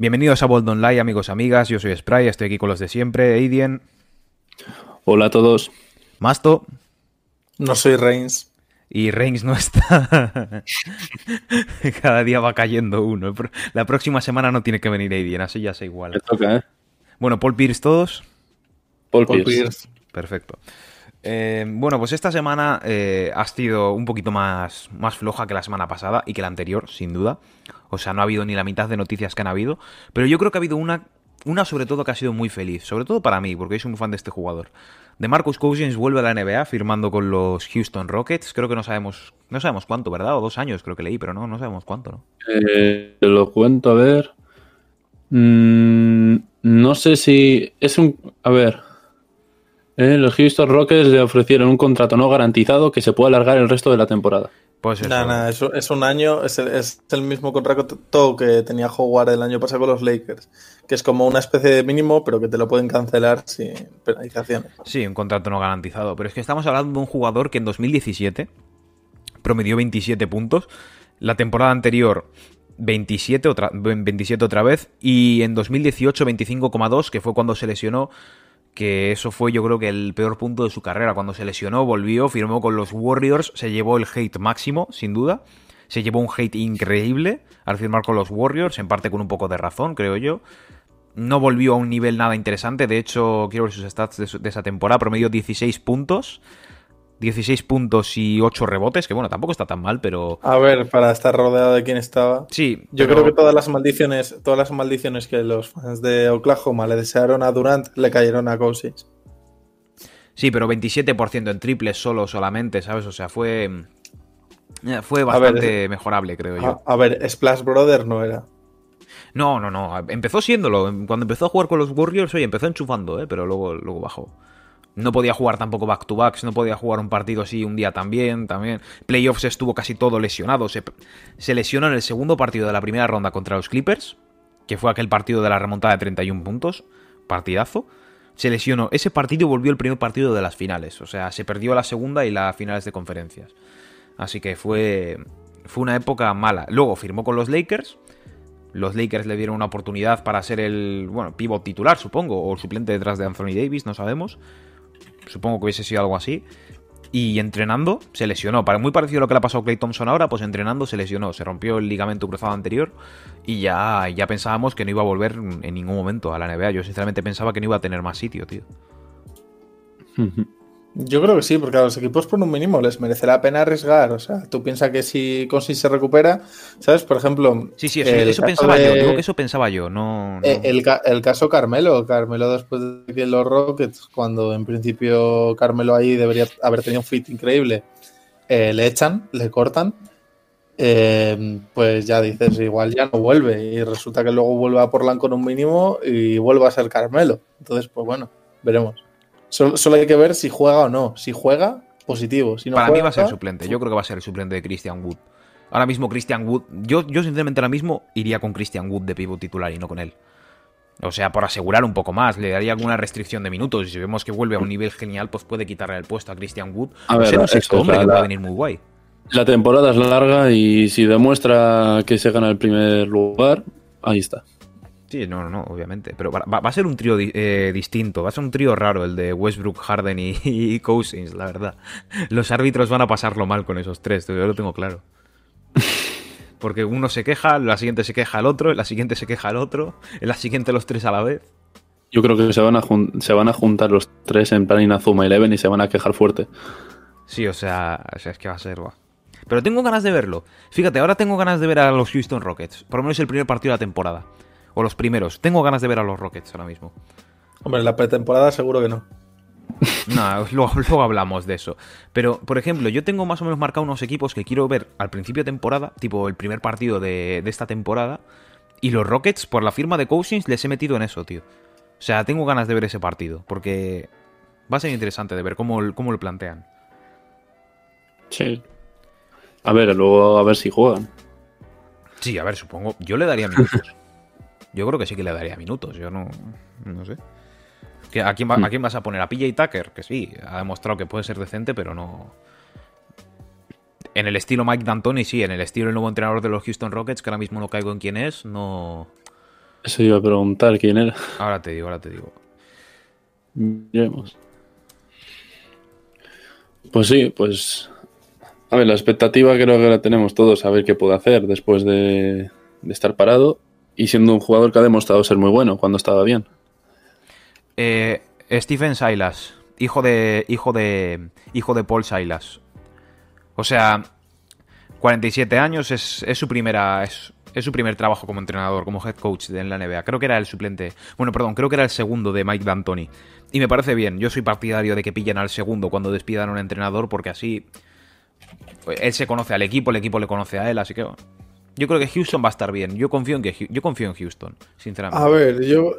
Bienvenidos a Bold Online, amigos y amigas. Yo soy Spray, estoy aquí con los de siempre. Aidien. Hola a todos. Masto. No soy Reigns. Y Reigns no está. Cada día va cayendo uno. La próxima semana no tiene que venir Aidien, así ya sé igual. Me toca, ¿eh? Bueno, Paul Pierce todos. Paul, Pierce. Perfecto. Eh, bueno, pues esta semana eh, ha sido un poquito más, más floja que la semana pasada y que la anterior, sin duda. O sea, no ha habido ni la mitad de noticias que han habido. Pero yo creo que ha habido una, una sobre todo que ha sido muy feliz. Sobre todo para mí, porque soy un fan de este jugador. De Marcus Cousins vuelve a la NBA firmando con los Houston Rockets. Creo que no sabemos, no sabemos cuánto, ¿verdad? O dos años creo que leí, pero no, no sabemos cuánto, ¿no? Eh, lo cuento, a ver. Mm, no sé si es un... A ver, eh, los Houston Rockets le ofrecieron un contrato no garantizado que se puede alargar el resto de la temporada. Pues eso. Es, un año, es el, mismo contrato que tenía Howard el año pasado con los Lakers, que es como una especie de mínimo, pero que te lo pueden cancelar sin penalizaciones. Sí, un contrato no garantizado, pero es que estamos hablando de un jugador que en 2017 promedió 27 puntos, la temporada anterior 27 otra, 27 otra vez y en 2018 25,2, que fue cuando se lesionó que eso fue yo creo que el peor punto de su carrera. Cuando se lesionó, volvió, firmó con los Warriors, se llevó el hate máximo, sin duda. Se llevó un hate increíble al firmar con los Warriors, en parte con un poco de razón, creo yo. No volvió a un nivel nada interesante, de hecho, quiero ver sus stats de, de esa temporada, promedio 16 puntos, 16 puntos y 8 rebotes, que bueno, tampoco está tan mal, pero... A ver, para estar rodeado de quien estaba. Sí. Yo creo que todas las maldiciones, todas las maldiciones que los fans de Oklahoma le desearon a Durant le cayeron a Cousins. Sí, pero 27% en triples solo solamente, ¿sabes? O sea, fue... Eh, fue bastante mejorable, creo yo. A, ver, Splash Brother no era. No, no, no. Empezó siéndolo. Cuando empezó a jugar con los Warriors, oye, empezó enchufando, ¿eh? Pero luego, luego bajó. No podía jugar tampoco back-to-backs, no podía jugar un partido así un día también, también. Playoffs estuvo casi todo lesionado. Se, lesionó en el segundo partido de la primera ronda contra los Clippers, que fue aquel partido de la remontada de 31 puntos, partidazo. Se lesionó ese partido volvió el primer partido de las finales. O sea, se perdió la segunda y las finales de conferencias. Así que fue, fue una época mala. Luego firmó con los Lakers. Los Lakers le dieron una oportunidad para ser el, bueno, pivot titular, supongo, o el suplente detrás de Anthony Davis, no sabemos supongo que hubiese sido algo así. Y entrenando se lesionó. Muy parecido a lo que le ha pasado a Clay Thompson ahora, pues entrenando se lesionó. Se rompió el ligamento cruzado anterior y ya, ya pensábamos que no iba a volver en ningún momento a la NBA. Yo sinceramente pensaba que no iba a tener más sitio, tío. Yo creo que sí, porque a los equipos por un mínimo les merece la pena arriesgar. O sea, tú piensas que si Consi se recupera, ¿sabes? Por ejemplo. Sí, sí, eso, pensaba yo. Digo que eso pensaba yo. No, eh, El, caso Carmelo. Carmelo, después de que los Rockets, cuando en principio Carmelo ahí debería haber tenido un fit increíble, eh, le echan, le cortan. Eh, pues ya dices, igual ya no vuelve. Y resulta que luego vuelve a Portland con un mínimo y vuelve a ser Carmelo. Entonces, pues bueno, veremos. Solo, hay que ver si juega o no. Si juega, positivo. Si no Para mí va a ser suplente. Yo creo que va a ser el suplente de Christian Wood. Ahora mismo Christian Wood, yo, yo sinceramente ahora mismo iría con Christian Wood de pivot titular y no con él. O sea, por asegurar un poco más, le daría alguna restricción de minutos. Y si vemos que vuelve a un nivel genial, pues puede quitarle el puesto a Christian Wood. A ver, hombre que puede venir muy guay. La temporada es larga y si demuestra que se gana el primer lugar, ahí está. Sí, no, no, obviamente. Pero va, a ser un trío eh, distinto, va a ser un trío raro el de Westbrook, Harden y, Cousins, la verdad. Los árbitros van a pasarlo mal con esos tres, yo lo tengo claro. Porque uno se queja, la siguiente se queja el otro, la siguiente se queja el otro, en la siguiente los tres a la vez. Yo creo que se van a, se van a juntar los tres en plan Inazuma Eleven y se van a quejar fuerte. Sí, o sea, es que va a ser... Va. Pero tengo ganas de verlo. Fíjate, ahora tengo ganas de ver a los Houston Rockets. Por lo menos el primer partido de la temporada. O los primeros. Tengo ganas de ver a los Rockets ahora mismo. Hombre, en la pretemporada seguro que no. No, luego, hablamos de eso. Pero, por ejemplo, yo tengo más o menos marcado unos equipos que quiero ver al principio de temporada, tipo el primer partido de, esta temporada. Y los Rockets, por la firma de Cousins, les he metido en eso, tío. O sea, tengo ganas de ver ese partido, porque va a ser interesante de ver cómo, cómo lo plantean. Sí. A ver, luego a ver si juegan. Sí, a ver, supongo. Yo le daría minutos. Yo creo que sí que le daría minutos. Yo no, no sé. ¿A quién, hmm. ¿A quién vas a poner? ¿A PJ Tucker? Que sí, ha demostrado que puede ser decente, pero no. En el estilo Mike D'Antoni, sí. En el estilo el nuevo entrenador de los Houston Rockets, que ahora mismo no caigo en quién es, no. Eso iba a preguntar quién era. Ahora te digo, ahora te digo. Miremos. Pues sí, pues. A ver, la expectativa creo que la tenemos todos a ver qué puede hacer después de, de estar parado y siendo un jugador que ha demostrado ser muy bueno cuando estaba bien. Eh, Stephen Silas, hijo de, hijo de, hijo de Paul Silas. O sea, 47 años es, es su primera, es, es su primer trabajo como entrenador, como head coach en la NBA. Creo que era el suplente. Bueno, perdón, creo que era el segundo de Mike D'Antoni. Y me parece bien. Yo soy partidario de que pillen al segundo cuando despidan a un entrenador, porque así. pues, él se conoce al equipo, el equipo le conoce a él, así que. Yo creo que Houston va a estar bien. Yo confío en que yo confío en Houston, sinceramente. A ver, yo,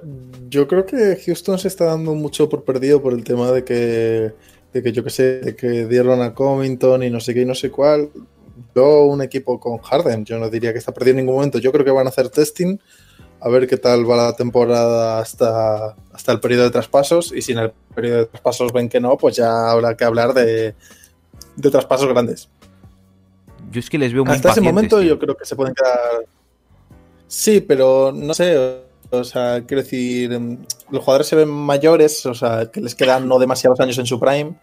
yo creo que Houston se está dando mucho por perdido por el tema de que, de que yo que sé, de que dieron a Covington y no sé qué y no sé cuál. Yo, un equipo con Harden, yo no diría que está perdido en ningún momento. Yo creo que van a hacer testing, a ver qué tal va la temporada hasta, hasta el periodo de traspasos. Y si en el periodo de traspasos ven que no, pues ya habrá que hablar de, de traspasos grandes. Yo es que les veo muy Hasta ese momento yo creo que se pueden quedar. Sí, pero no sé. O sea, quiero decir, em, los jugadores se ven mayores, o sea, que les quedan no demasiados años en su prime.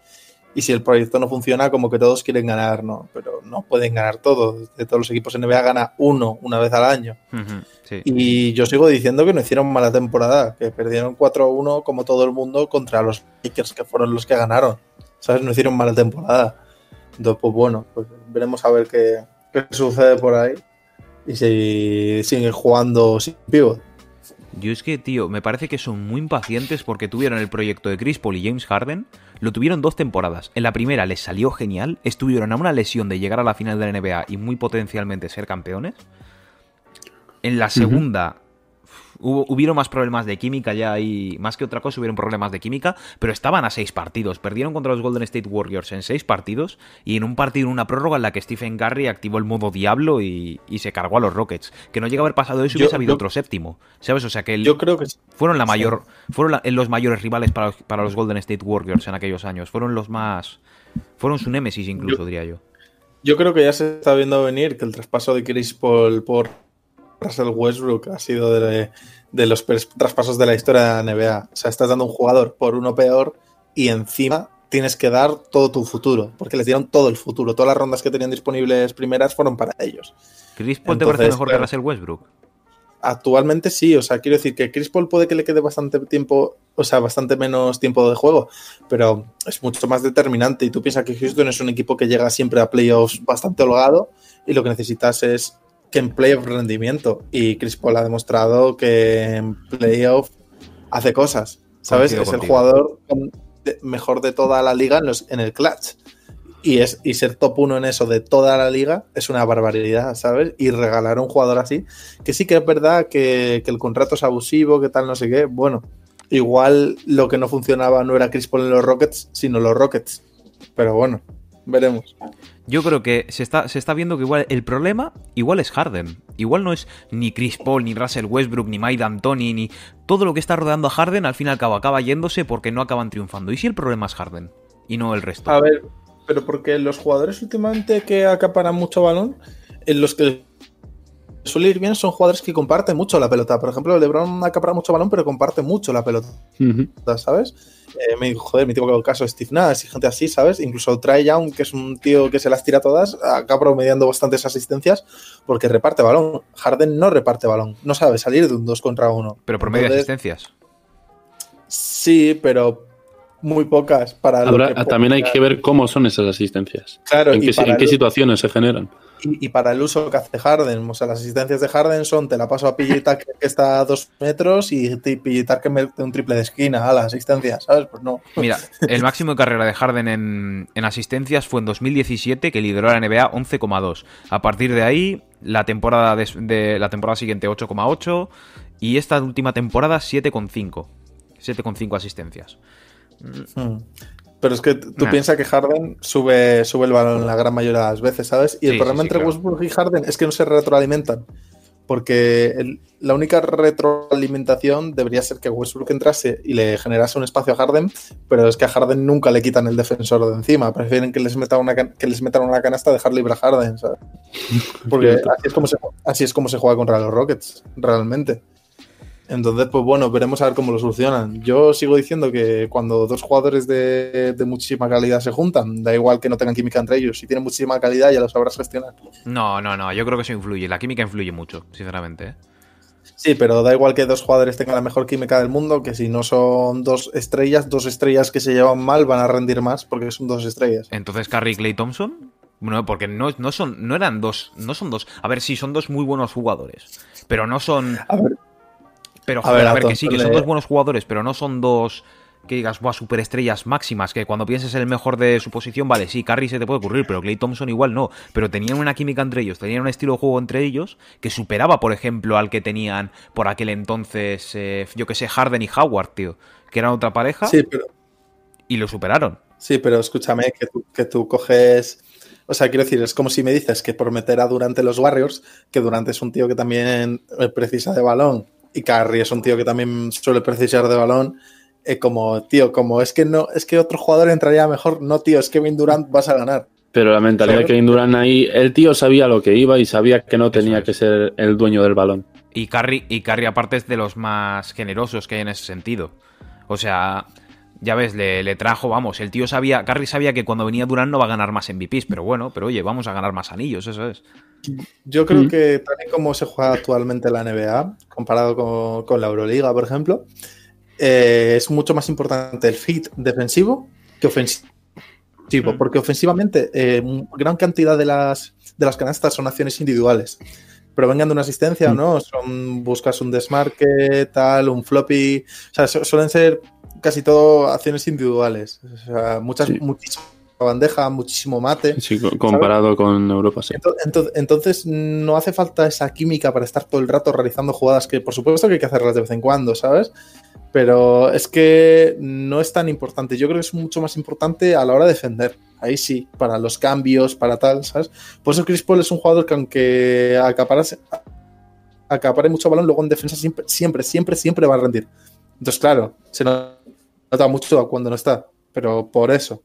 Y si el proyecto no funciona, como que todos quieren ganar, ¿no? Pero no pueden ganar todo. De todos los equipos NBA gana uno una vez al año. Sí. Y yo sigo diciendo que no hicieron mala temporada, que perdieron 4-1 como todo el mundo contra los Lakers, que fueron los que ganaron. ¿Sabes? No hicieron mala temporada. Entonces, pues bueno, pues veremos a ver qué, qué sucede por ahí. Y si siguen jugando sin pivot. Yo es que, tío, me parece que son muy impacientes porque tuvieron el proyecto de Chris Paul y James Harden, lo tuvieron dos temporadas. En la primera les salió genial, estuvieron a una lesión de llegar a la final de la NBA y muy potencialmente ser campeones. En la segunda hubo, hubieron más problemas de química ya y más que otra cosa hubieron problemas de química, pero estaban a seis partidos. Perdieron contra los Golden State Warriors en seis partidos y en un partido en una prórroga en la que Stephen Curry activó el modo diablo y, y se cargó a los Rockets. Que no llega a haber pasado eso y Yo- hubiese habido yo- otro séptimo. ¿Sabes? O sea que el- Yo creo que sí. fueron la Sí. mayor fueron la- los mayores rivales para los, para los Golden State Warriors en aquellos años fueron los más fueron su némesis incluso Yo- diría yo Yo creo que ya se está viendo venir que el traspaso de Chris Paul por Russell Westbrook ha sido de, de los traspasos de la historia de la NBA. O sea, estás dando un jugador por uno peor y encima tienes que dar todo tu futuro, porque les dieron todo el futuro. Todas las rondas que tenían disponibles primeras fueron para ellos. Chris Paul te parece mejor que Russell Westbrook Actualmente sí, o sea, quiero decir que Chris Paul puede que le quede bastante tiempo, o sea, bastante menos tiempo de juego, pero es mucho más determinante. Y tú piensas que Houston es un equipo que llega siempre a playoffs bastante holgado y lo que necesitas es que en playoff rendimiento. Y Chris Paul ha demostrado que en playoff hace cosas, ¿sabes? Es el jugador mejor de toda la liga en, los, en el clutch. Y, es, y ser top 1 en eso de toda la liga es una barbaridad, ¿sabes? Y regalar a un jugador así, que sí que es verdad que, que el contrato es abusivo, que tal, no sé qué. Bueno, igual lo que no funcionaba no era Chris Paul en los Rockets, sino los Rockets. Pero bueno, veremos. Yo creo que se está, se está viendo que igual el problema igual es Harden. Igual no es ni Chris Paul ni Russell Westbrook ni Mike D'Antoni ni todo lo que está rodeando a Harden al fin y al cabo acaba yéndose porque no acaban triunfando. Y si el problema es Harden y no el resto. A ver, pero porque los jugadores últimamente que acaparan mucho balón, en los que suele ir bien son jugadores que comparten mucho la pelota. Por ejemplo, LeBron acapara mucho balón, pero comparte mucho la pelota. ¿sabes? Eh, me dijo, joder, mi tipo caso es Steve Nash y gente así, ¿sabes? Incluso Trae Young, que es un tío que se las tira todas, acá promediando bastantes asistencias porque reparte balón. Harden no reparte balón, no sabe salir de un 2 contra 1. pero por medio de asistencias Sí, pero muy pocas para lo Habrá- que también hay que ver cómo son esas asistencias. Claro, en qué, para en qué el- situaciones se generan. Y, y para el uso que hace Harden. O sea, las asistencias de Harden son: te la paso a PJ Tucker que está a dos metros y PJ Tucker mete un triple de esquina a la asistencia, ¿sabes? Pues no. Mira, el máximo de carrera de Harden en, en asistencias fue en 2017, que lideró la NBA 11,2. A partir de ahí, la temporada, de, de- la temporada siguiente 8,8 y esta última temporada 7,5. 7,5 asistencias. Hmm. Pero es que tú Nah. piensas que Harden sube, sube el balón la gran mayoría de las veces, ¿sabes? Y el problema sí, sí, entre claro. Westbrook y Harden es que no se retroalimentan. Porque el- la única retroalimentación debería ser que Westbrook entrase y le generase un espacio a Harden, pero es que a Harden nunca le quitan el defensor de encima. Prefieren que les metan una, que les metan una canasta, dejar libre a Harden, ¿sabes? Porque así es, como se, así es como se juega contra los Rockets, realmente. Entonces, pues bueno, veremos a ver cómo lo solucionan. Yo sigo diciendo que cuando dos jugadores de, de, muchísima calidad se juntan, da igual que no tengan química entre ellos, si tienen muchísima calidad ya lo sabrás gestionar. No, no, no, yo creo que eso influye. La química influye mucho, sinceramente. ¿eh? Sí, pero da igual que dos jugadores tengan la mejor química del mundo, que si no son dos estrellas, dos estrellas que se llevan mal van a rendir más porque son dos estrellas. Entonces, Carrie y Clay Thompson. Bueno, porque no, no son, no eran dos, no son dos. A ver, sí, son dos muy buenos jugadores, pero no son. A ver, Pero A ver, a ver, que sí, que son dos buenos jugadores, pero no son dos que digas, buah, superestrellas máximas, que cuando pienses en el mejor de su posición, vale, sí, Curry se te puede ocurrir, pero Clay Thompson igual no. Pero tenían una química entre ellos, tenían un estilo de juego entre ellos que superaba, por ejemplo, al que tenían por aquel entonces, eh, yo que sé, Harden y Howard, tío, que eran otra pareja sí, pero, y lo superaron. sí, pero escúchame, que tú, que tú coges. O sea, quiero decir, es como si me dices que por meter a Durante los Warriors, que Durante es un tío que también eh, precisa de balón y Curry es un tío que también suele precisar de balón. eh, como, tío, como es que no, es que otro jugador entraría mejor. No, tío, es que Kevin Durant vas a ganar. Pero la mentalidad ¿Sabes? que Kevin Durant ahí, el tío sabía lo que iba y sabía que no tenía es. que ser el dueño del balón. Y Curry, y Curry aparte es de los más generosos que hay en ese sentido. O sea, ya ves, le, le trajo, vamos, el tío sabía, Curry sabía que cuando venía Durán no va a ganar más MVPs, pero bueno, pero oye, vamos a ganar más anillos, eso es. Yo creo Mm. que tal y como se juega actualmente la NBA, comparado con, con la Euroliga, por ejemplo, eh, es mucho más importante el fit defensivo que ofensivo. Mm. Porque ofensivamente, eh, gran cantidad de las, de las canastas son acciones individuales. Pero vengan de una asistencia o Mm. no, son, buscas un desmarque, tal, un floppy. O sea, su- suelen ser casi todo acciones individuales. O sea, muchas, Sí. muchísima bandeja, muchísimo mate. Sí, co- comparado con Europa, sí. Ento- ento- Entonces, no hace falta esa química para estar todo el rato realizando jugadas que, por supuesto, que hay que hacerlas de vez en cuando, ¿sabes? Pero es que no es tan importante. Yo creo que es mucho más importante a la hora de defender. Ahí sí, para los cambios, para tal, ¿sabes? Por eso Chris Paul es un jugador que, aunque acaparase- acapare mucho balón, luego en defensa siempre, siempre, siempre, siempre va a rendir. Entonces, claro, se nota mucho cuando no está. Pero por eso.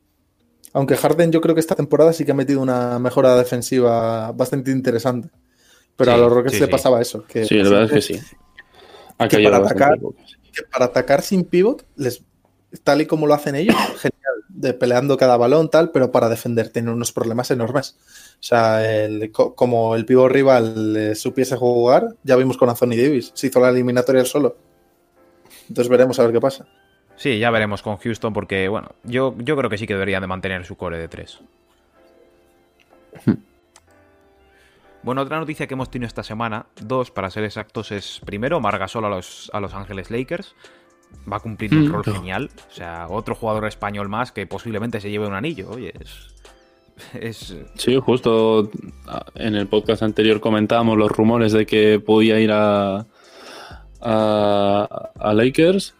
Aunque Harden yo creo que esta temporada sí que ha metido una mejora defensiva bastante interesante. Pero Sí, a los Rockets sí, le sí. pasaba eso. Que Sí, la verdad es que sí. Ha que para atacar- poco. que para atacar sin pivot, les, tal y como lo hacen ellos, genial, de peleando cada balón, tal, pero para defender tienen unos problemas enormes. O sea, el- co- como el pivot rival eh, supiese jugar, ya vimos con Anthony Davis, se hizo la eliminatoria él solo. Entonces veremos a ver qué pasa. Sí, ya veremos con Houston porque, bueno, yo, yo creo que sí que deberían de mantener su core de 3. Bueno, otra noticia que hemos tenido esta semana, dos para ser exactos, es primero Margasol a los, a Los Ángeles Lakers. Va a cumplir un Mm. rol genial. O sea, otro jugador español más que posiblemente se lleve un anillo. Oye, es. Es. Sí, justo ah, en el podcast anterior comentábamos los rumores de que podía ir a, a, a Lakers.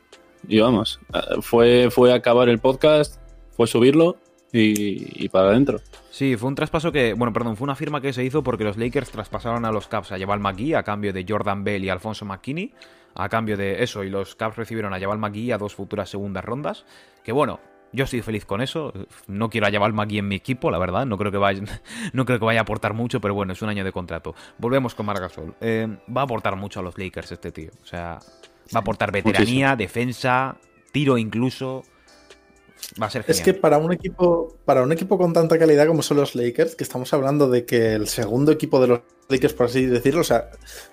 Y vamos, ah, fue, fue acabar el podcast, fue subirlo y, y para adentro. Sí, fue un traspaso que. Bueno, perdón, fue una firma que se hizo porque los Lakers traspasaron a los Cavs a Jabal McGee a cambio de Jordan Bell y Alfonso McKinney. A cambio de eso, y los Cavs recibieron a Jabal McGee a dos futuras segundas rondas. Que bueno, yo estoy feliz con eso. No quiero a Jabal McGee en mi equipo, la verdad. No creo que vaya, no creo que vaya a aportar mucho, pero bueno, es un año de contrato. Volvemos con Margasol. Eh, va a aportar mucho a los Lakers este tío. O sea, va a aportar veteranía, defensa, tiro incluso. Va a ser genial. Es que para un equipo, para un equipo con tanta calidad como son los Lakers, que estamos hablando de que el segundo equipo de los Lakers, por así decirlo, o sea,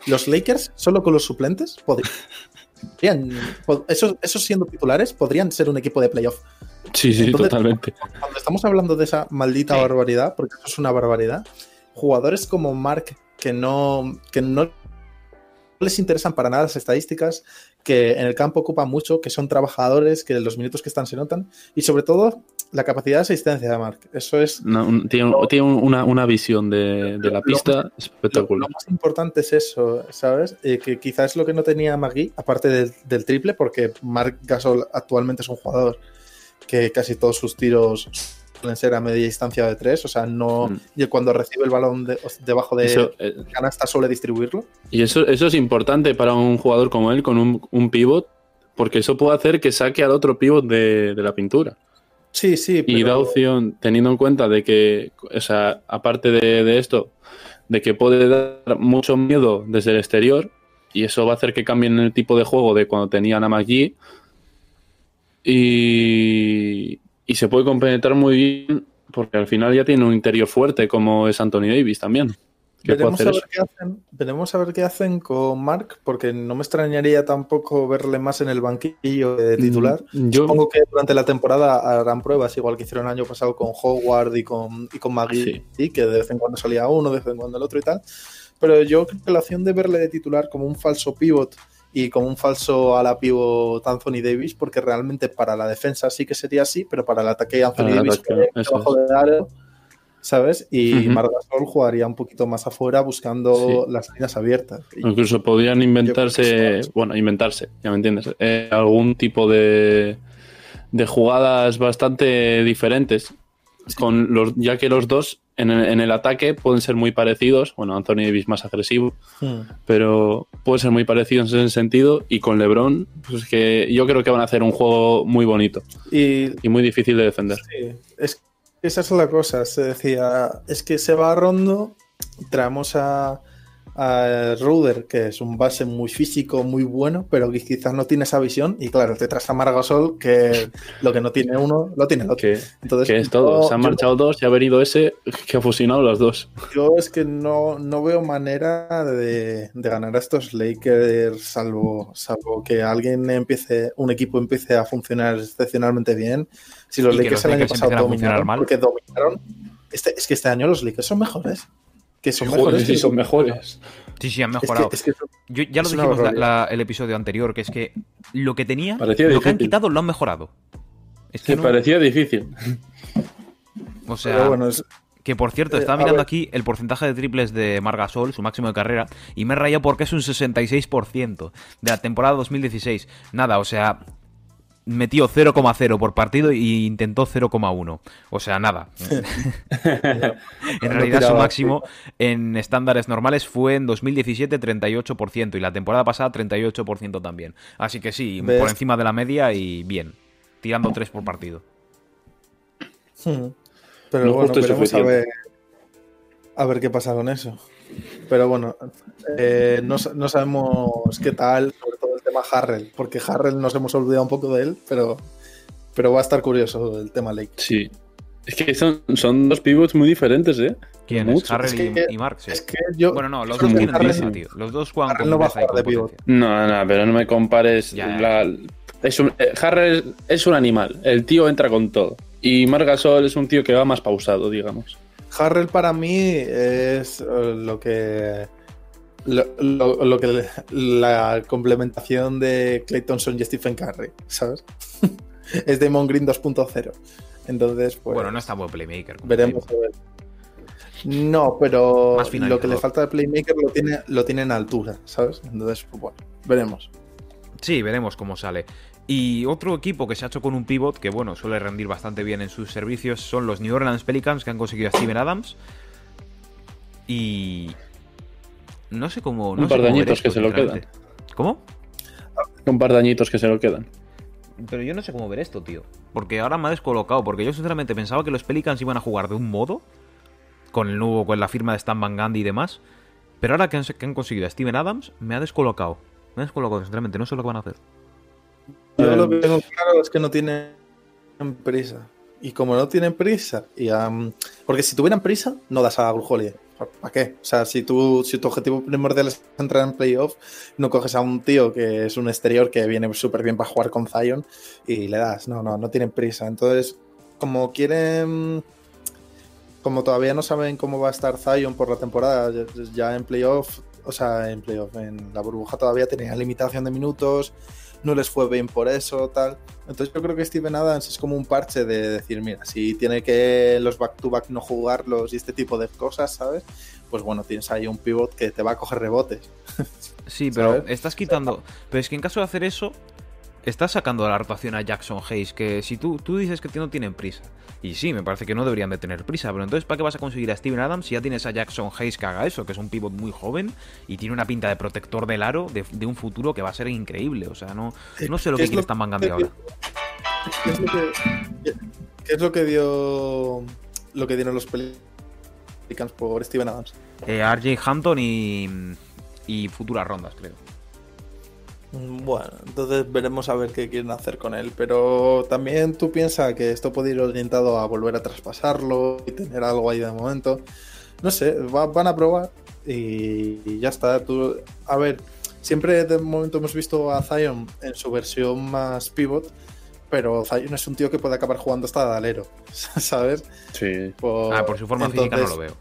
los Lakers solo con los suplentes podrían, pod- esos, esos siendo titulares, podrían ser un equipo de playoff. Sí, sí, Entonces- totalmente. Cuando estamos hablando de esa maldita Sí. barbaridad, porque eso es una barbaridad, jugadores como Mark que no, que no les interesan para nada las estadísticas, que en el campo ocupan mucho, que son trabajadores, que los minutos que están se notan, y sobre todo la capacidad de asistencia de Mark. Eso es No, un- tiene tiene una, una visión de, de la Lo- pista lo, lo espectacular. más importante es eso, ¿sabes? Eh, que quizás es lo que no tenía Magui, aparte del, del triple, porque Mark Gasol actualmente es un jugador que casi todos sus tiros suelen ser a media distancia de tres, o sea, no. Mm. Y cuando recibe el balón de- debajo de Eso, eh, canasta suele distribuirlo. y eso, eso es importante para un jugador como él, con un, un pivot, porque eso puede hacer que saque al otro pivot de, de la pintura. Sí, sí, Y da pero- opción, teniendo en cuenta de que, o sea, aparte de, de esto, de que puede dar mucho miedo desde el exterior, y eso va a hacer que cambien el tipo de juego de cuando tenían a McGee y, y se puede compenetrar muy bien porque al final ya tiene un interior fuerte como es Anthony Davis también. Veremos a, ver qué hacen, veremos a ver qué hacen con Mark, porque no me extrañaría tampoco verle más en el banquillo de mm, titular. Yo, Supongo que durante la temporada harán pruebas, igual que hicieron el año pasado con Howard y con, y con Maggie, que de vez en cuando salía uno, de vez en cuando el otro y tal. Pero yo creo que la opción de verle de titular como un falso pivot y como un falso a la pivot Anthony Davis, porque realmente para la defensa sí que sería así, pero para el ataque Anthony Davis debajo de aro ¿sabes? Y Margasol jugaría un poquito más afuera buscando las líneas abiertas. Incluso podrían inventarse, bueno, inventarse, ya me entiendes, eh, algún tipo de, de jugadas bastante diferentes, con los, ya que los dos en el, ataque pueden ser muy parecidos, bueno, Anthony Davis más agresivo, hmm. pero pueden ser muy parecidos en ese sentido, y con LeBron, pues que yo creo que van a hacer un juego muy bonito y, y muy difícil de defender. Sí, es esa es la cosa, se decía, es que se va a Rondo, traemos a, a Ruder, que es un base muy físico, muy bueno, pero que quizás no tiene esa visión. Y claro, te traes a Margasol, que lo que no tiene uno, lo tiene el otro. Entonces, que es todo, se han marchado dos y ha venido ese que ha fusionado los dos. Yo es que no, no veo manera de, de, ganar a estos Lakers, salvo, salvo que alguien empiece, un equipo empiece a funcionar excepcionalmente bien. Si los Lakers el año pasado dominaron, porque dominaron, este, es que este año los Lakers son mejores que son mejores. Sí, son mejores. Sí, sí, han mejorado. Yo, ya lo dijimos el episodio anterior, que es que lo que tenía, lo que han quitado lo han mejorado. Es que parecía difícil. O sea, que por cierto, eh, estaba mirando aquí el porcentaje de triples de Margasol, su máximo de carrera, y me he rayado porque es un 66% de la temporada 2016. Nada, o sea, metió 0,0 por partido e intentó 0,1. O sea, nada. en realidad su máximo en estándares normales fue en 2017 38% y la temporada pasada 38% también. Así que sí, por encima de la media y bien. Tirando 3 por partido. Pero bueno, veremos a ver, a ver qué pasa con eso. Pero bueno, eh, no, no, sabemos qué tal, tema Harrell, porque Harrell nos hemos olvidado un poco de él, pero, pero va a estar curioso el tema Lake. Sí. Es que son, son dos pivots muy diferentes, ¿eh? ¿Quién es? Harrell y, Mark. Es que yo, bueno, no, los dos tienen prisa, tío. Los dos juegan Harrell no va a jugar de pivot. No, no, pero no me compares. es un, eh, Harrell es un animal. El tío entra con todo. Y Mark Gasol es un tío que va más pausado, digamos. Harrell para mí es eh, lo que lo, que la complementación de Clay Thompson y Stephen Curry, ¿sabes? es Demon Green 2.0. Entonces, pues. Bueno, no está buen playmaker. Veremos No, pero lo que le falta de playmaker lo tiene, lo tiene en altura, ¿sabes? Entonces, pues bueno, veremos. Sí, veremos cómo sale. Y otro equipo que se ha hecho con un pivot, que bueno, suele rendir bastante bien en sus servicios, son los New Orleans Pelicans, que han conseguido a Steven Adams. Y. No sé cómo. un par de añitos que se lo quedan. ¿Cómo? Un par de añitos que se lo quedan. Pero yo no sé cómo ver esto, tío. Porque ahora me ha descolocado. Porque yo sinceramente pensaba que los Pelicans iban a jugar de un modo. Con el nuevo, con la firma de Stan Van Gundy y demás. Pero ahora que han, que han conseguido a Steven Adams, me ha descolocado. Me ha descolocado, sinceramente. No sé lo que van a hacer. Yo lo que tengo claro es que no tienen prisa. Y como no tienen prisa, y, porque si tuvieran prisa, no das a Grujoli. ¿Para qué? O sea, si, tú, si tu objetivo primordial es entrar en playoff, no coges a un tío que es un exterior que viene súper bien para jugar con Zion y le das. No, no, no tienen prisa. Entonces, como quieren. Como todavía no saben cómo va a estar Zion por la temporada, ya en playoff, o sea, en playoff, en la burbuja todavía tenía limitación de minutos no les fue bien por eso, tal. Entonces yo creo que Steven Adams es como un parche de decir, mira, si tiene que los back-to-back no jugarlos y este tipo de cosas, ¿sabes? Pues bueno, tienes ahí un pivot que te va a coger rebotes. Sí, pero estás quitando... Pero es que en caso de hacer eso, estás sacando la rotación a Jackson Hayes, que si tú, tú dices que no tienen prisa, y sí, me parece que no deberían de tener prisa, pero entonces ¿para qué vas a conseguir a Steven Adams si ya tienes a Jackson Hayes que haga eso, que es un pivot muy joven y tiene una pinta de protector del aro de, un futuro que va a ser increíble? O sea, no, no sé lo que quiere estar mangando ahora. ¿Qué es lo que, qué es lo que dio lo que dieron los Pelicans por Steven Adams? Eh, RJ Hampton y, y futuras rondas, creo. Bueno, entonces veremos a ver qué quieren hacer con él. Pero también tú piensas que esto puede ir orientado a volver a traspasarlo y tener algo ahí de momento. No sé, va- van a probar y, y ya está. Tú, a ver, siempre de momento hemos visto a Zion en su versión más pivot, pero Zion es un tío que puede acabar jugando hasta de alero, ¿sabes? Sí. Por- Ah, por su forma física no lo veo.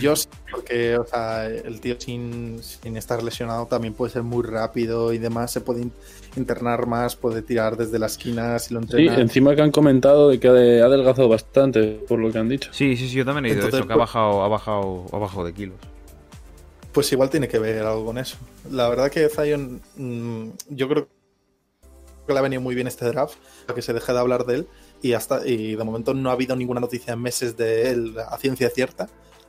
Yo sí, porque o sea, el tío sin, sin estar lesionado también puede ser muy rápido y demás, se puede in- internar más, puede tirar desde la esquina si lo Sí, encima que han comentado de que ha adelgazado bastante, por lo que han dicho. Sí, sí, sí, yo también he oído eso, que ha pues- bajado, ha bajado, ha bajado de kilos. Pues igual tiene que ver algo con eso. La verdad que Zion, mm, yo creo que le ha venido muy bien este draft, para que se deje de hablar de él y hasta y de momento no ha habido ninguna noticia en meses de él a ciencia cierta.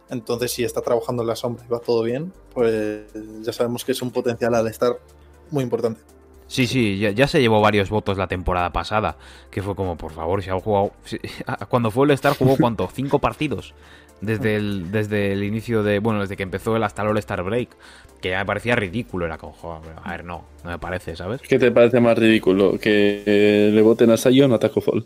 Entonces, si está trabajando en la sombra y va todo bien, pues ya sabemos que es un potencial al estar muy importante. Sí, sí, ya, ya se llevó varios votos la temporada pasada, que fue como, por favor, si ha jugado... si- cuando fue el Star jugó cuánto, cinco partidos. Desde el, desde el inicio de... Bueno, desde que empezó el hasta el All-Star Break. Que ya me parecía ridículo, era como, joder, a ver, no, no me parece, ¿sabes? ¿Qué te parece más ridículo? ¿Que le voten a Sion o a Taco Fall?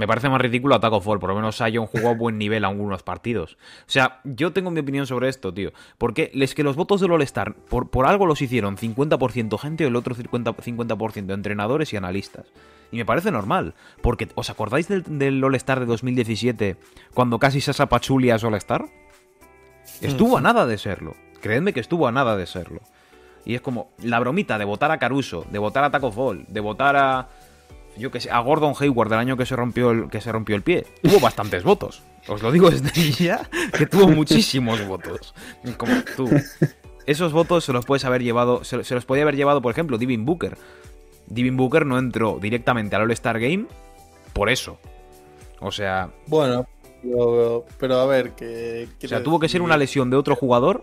Me parece más ridículo a Taco Fall, por lo menos Sion jugó a buen nivel algunos partidos. O sea, yo tengo mi opinión sobre esto, tío. Porque es que los votos del All-Star, por, por algo los hicieron 50% gente y el otro 50%, 50% entrenadores y analistas. Y me parece normal. Porque, ¿os acordáis del, del All-Star de 2017 cuando casi Sasa Pachulia es All-Star? Estuvo a nada de serlo. Creedme que estuvo a nada de serlo. Y es como la bromita de votar a Caruso, de votar a Taco Fall, de votar a yo que sé, a Gordon Hayward del año que se rompió el, que se rompió el pie. Tuvo bastantes votos. Os lo digo desde ya, que tuvo muchísimos votos. Como tú. Esos votos se los puedes haber llevado, se, se los podía haber llevado, por ejemplo, Divin Booker. Divin Booker no entró directamente al All-Star Game por eso. O sea, Bueno, pero, pero a ver, que. o sea, tuvo que ser una lesión de otro jugador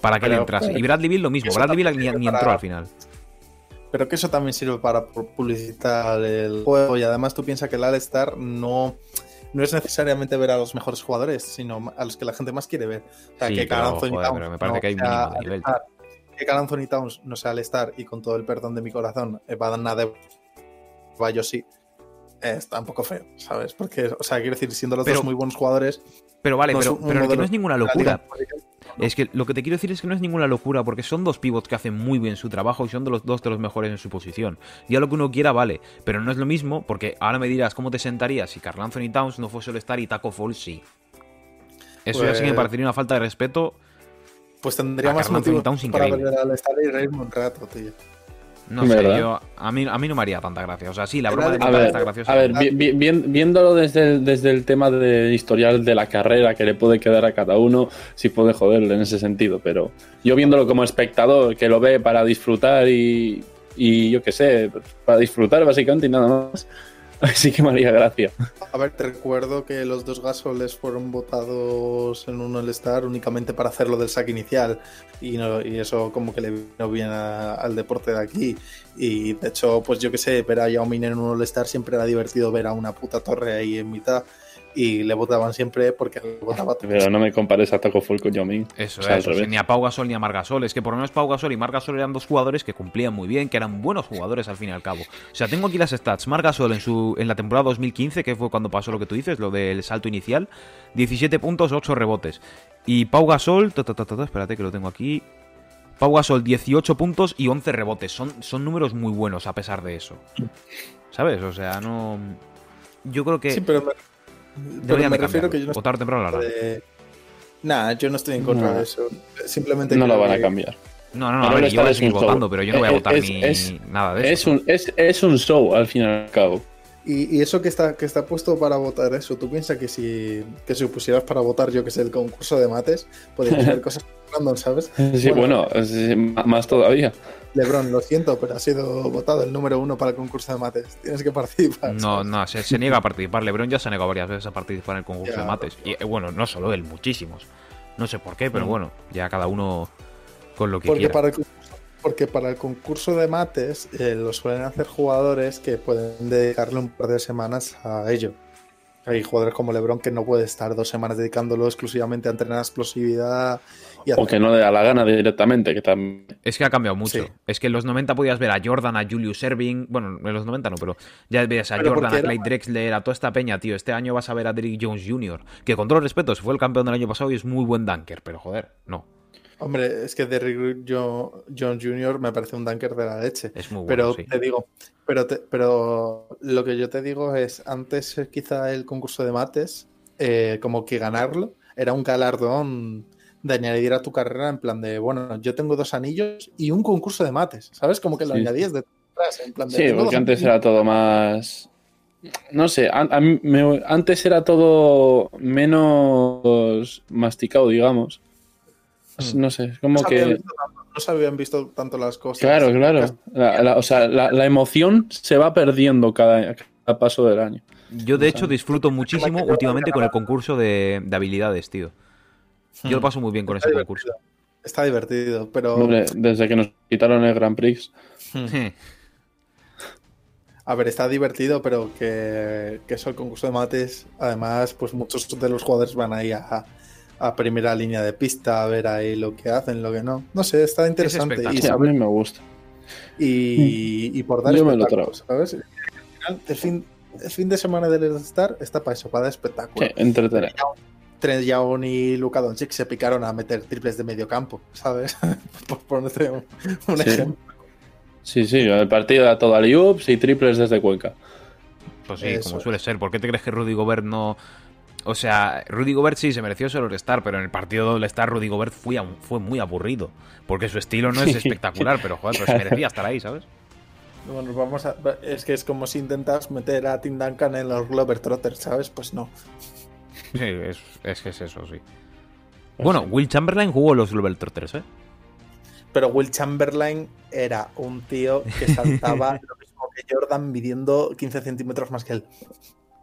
para que Pero- le entrase. Y Bradley Bill lo mismo. Bradley Bill ni, entró al final. Pero que eso también sirve para pu- publicitar el juego y además tú piensas que el All-Star no, no es necesariamente ver a los mejores jugadores, sino a los que la gente más quiere ver. O sea, Sí, que Anthony joder, Towns pero me parece no que hay un sea mínimo de nivel. All-Star, que Carl Anthony Towns no sea All-Star y con todo el perdón de mi corazón eh, va a dar nada de Bayo sí. Está un poco feo, ¿sabes? Porque, o sea, quiero decir, siendo los Pero- dos muy buenos jugadores. Pero vale, no pero, que no es ninguna locura. Es que lo que te quiero decir es que no es ninguna locura, porque son dos pivots que hacen muy bien su trabajo y son de los dos de los mejores en su posición. Ya lo que uno quiera vale, pero no es lo mismo, porque ahora me dirás cómo te sentarías si Carl Anthony Towns no fuese el star y Taco Fall sí. Eso ya sí que me Pues- parecería una falta de respeto. Pues tendría más Towns para increíble. ver al All-Star y reírme un rato, tío. No sé, ¿Verdad? yo, a, mí, a mí no me haría tanta gracia. O sea, sí, la broma de ver, está graciosa. a ver vi- vi- vi- viéndolo desde el, desde el tema del historial de la carrera que le puede quedar a cada uno, sí puede joderle en ese sentido, pero yo viéndolo como espectador que lo ve para disfrutar y, y yo qué sé, para disfrutar básicamente y nada más, sí que me haría gracia. A ver, te recuerdo que los dos gasoles fueron votados en un All-Star únicamente para hacerlo del saque inicial. Y, no- y eso como que le vino bien a- al deporte de aquí. Y de hecho, pues yo que sé, ver a Yao Ming en un All-Star siempre era divertido ver a una puta torre ahí en mitad y le votaban siempre porque le votaba. Pero no me compares a Taco Fall con Yao Ming. Eso, O sea, eso, revés. ni a Pau Gasol ni a Marc Gasol. Es que por lo menos Pau Gasol y Marc Gasol eran dos jugadores que cumplían muy bien, que eran buenos jugadores al fin y al cabo. O sea, tengo aquí las stats. Marc Gasol en, su, en la temporada 2015, que fue cuando pasó lo que tú dices, lo del salto inicial, 17 puntos, 8 rebotes. Y Pau Gasol, ta, ta, ta, ta, ta, espérate que lo tengo aquí. Pau Gasol, 18 puntos y 11 rebotes. Son, son números muy buenos a pesar de eso. ¿Sabes? O sea, no... Yo creo que... Sí, pero me, pero deberían me de refiero que yo no o tarde temprano harán. estoy... Nah, yo no estoy en contra No. de eso. Simplemente No lo creo van a que- cambiar. No, no, no, a Ahora ver, yo voy a es seguir votando, pero yo no voy a votar es- ni es- nada de Es eso. un, es, es un show al fin y al cabo. Y, y eso que está, que está puesto para votar eso, ¿tú piensas que si, que si pusieras para votar, yo que sé, el concurso de mates, podrías hacer cosas random, ¿sabes? Sí, bueno, sí, más todavía. Lebron, lo siento, pero ha sido votado el número uno para el concurso de mates. Tienes que participar. No, ¿sabes? no, se, se niega a participar. LeBron ya se ha negado varias veces a participar en el concurso Ya, de mates. Y eh, bueno, no solo él, muchísimos. No sé por qué, pero Mm. bueno, ya cada uno con lo que Porque quiera. para, el concurso, porque para el concurso de mates eh, lo suelen hacer jugadores que pueden dedicarle un par de semanas a ello. Hay jugadores como LeBron que no puede estar dos semanas dedicándolo exclusivamente a entrenar explosividad y a O que no le da la gana directamente, que también. Es que ha cambiado mucho. Sí. Es que en los 90 podías ver a Jordan, a Julius Erving. Bueno, en los 90 no, pero ya ves a Pero Jordan, a era- Clyde Drexler, a toda esta peña, tío. Este año vas a ver a Derrick Jones Jr., que con todo el respeto, se fue el campeón del año pasado y es muy buen dunker, pero joder, no. Hombre, es que Derrick Jo- Jones Jr. me parece un dunker de la leche. Es muy bueno, Pero sí. te digo, pero, te- pero lo que yo te digo es, antes eh, quizá el concurso de mates, eh, como que ganarlo, era un galardón de añadir a tu carrera en plan de, bueno, yo tengo dos anillos y un concurso de mates, ¿sabes? Como que lo Sí. añadías detrás, en plan de... Sí, porque antes anillos. era todo más. No sé, a- a mí me- antes era todo menos masticado, digamos. No sé, es como no, que. tanto, no se habían visto tanto las cosas. Claro, claro. La- la- o sea, la, la emoción se va perdiendo cada, cada paso del año. Yo, de hecho, disfruto muchísimo últimamente con el concurso de, de habilidades, tío. Yo lo paso muy bien con Está ese concurso. Está divertido, pero... Hombre, desde que nos quitaron el Grand Prix. A ver, está divertido, pero que, que eso, el concurso de mates, además, pues muchos de los jugadores van ahí a, a primera línea de pista a ver ahí lo que hacen, lo que no. No sé, está interesante. Y. Sí, a mí me gusta. y, y por dar Yo me lo espectáculo, ¿sabes? Al final, El fin, el fin de semana del All-Star está para eso, para dar espectáculo. Sí, entretener. Trent Young y Luka Doncic se picaron a meter triples de medio campo, ¿sabes? por ponerte un, un Sí. ejemplo. Sí, sí, el partido era todo aliups y triples desde Cuenca. Pues sí, Eso como es. suele ser. ¿Por qué te crees que Rudy Gobert no.? O sea, Rudy Gobert sí se mereció ser All-Star, pero en el partido de All-Star Rudy Gobert fue, muy aburrido. Porque su estilo no es espectacular, pero joder, pero se merecía estar ahí, ¿sabes? Bueno, vamos a, es que es como si intentas meter a Tim Duncan en los Glover Trotters, ¿sabes? Pues no. Sí, es, es que es eso, sí. Bueno, Will Chamberlain jugó los Globetrotters, ¿eh? Pero Will Chamberlain era un tío que saltaba lo mismo que Jordan midiendo 15 centímetros más que él.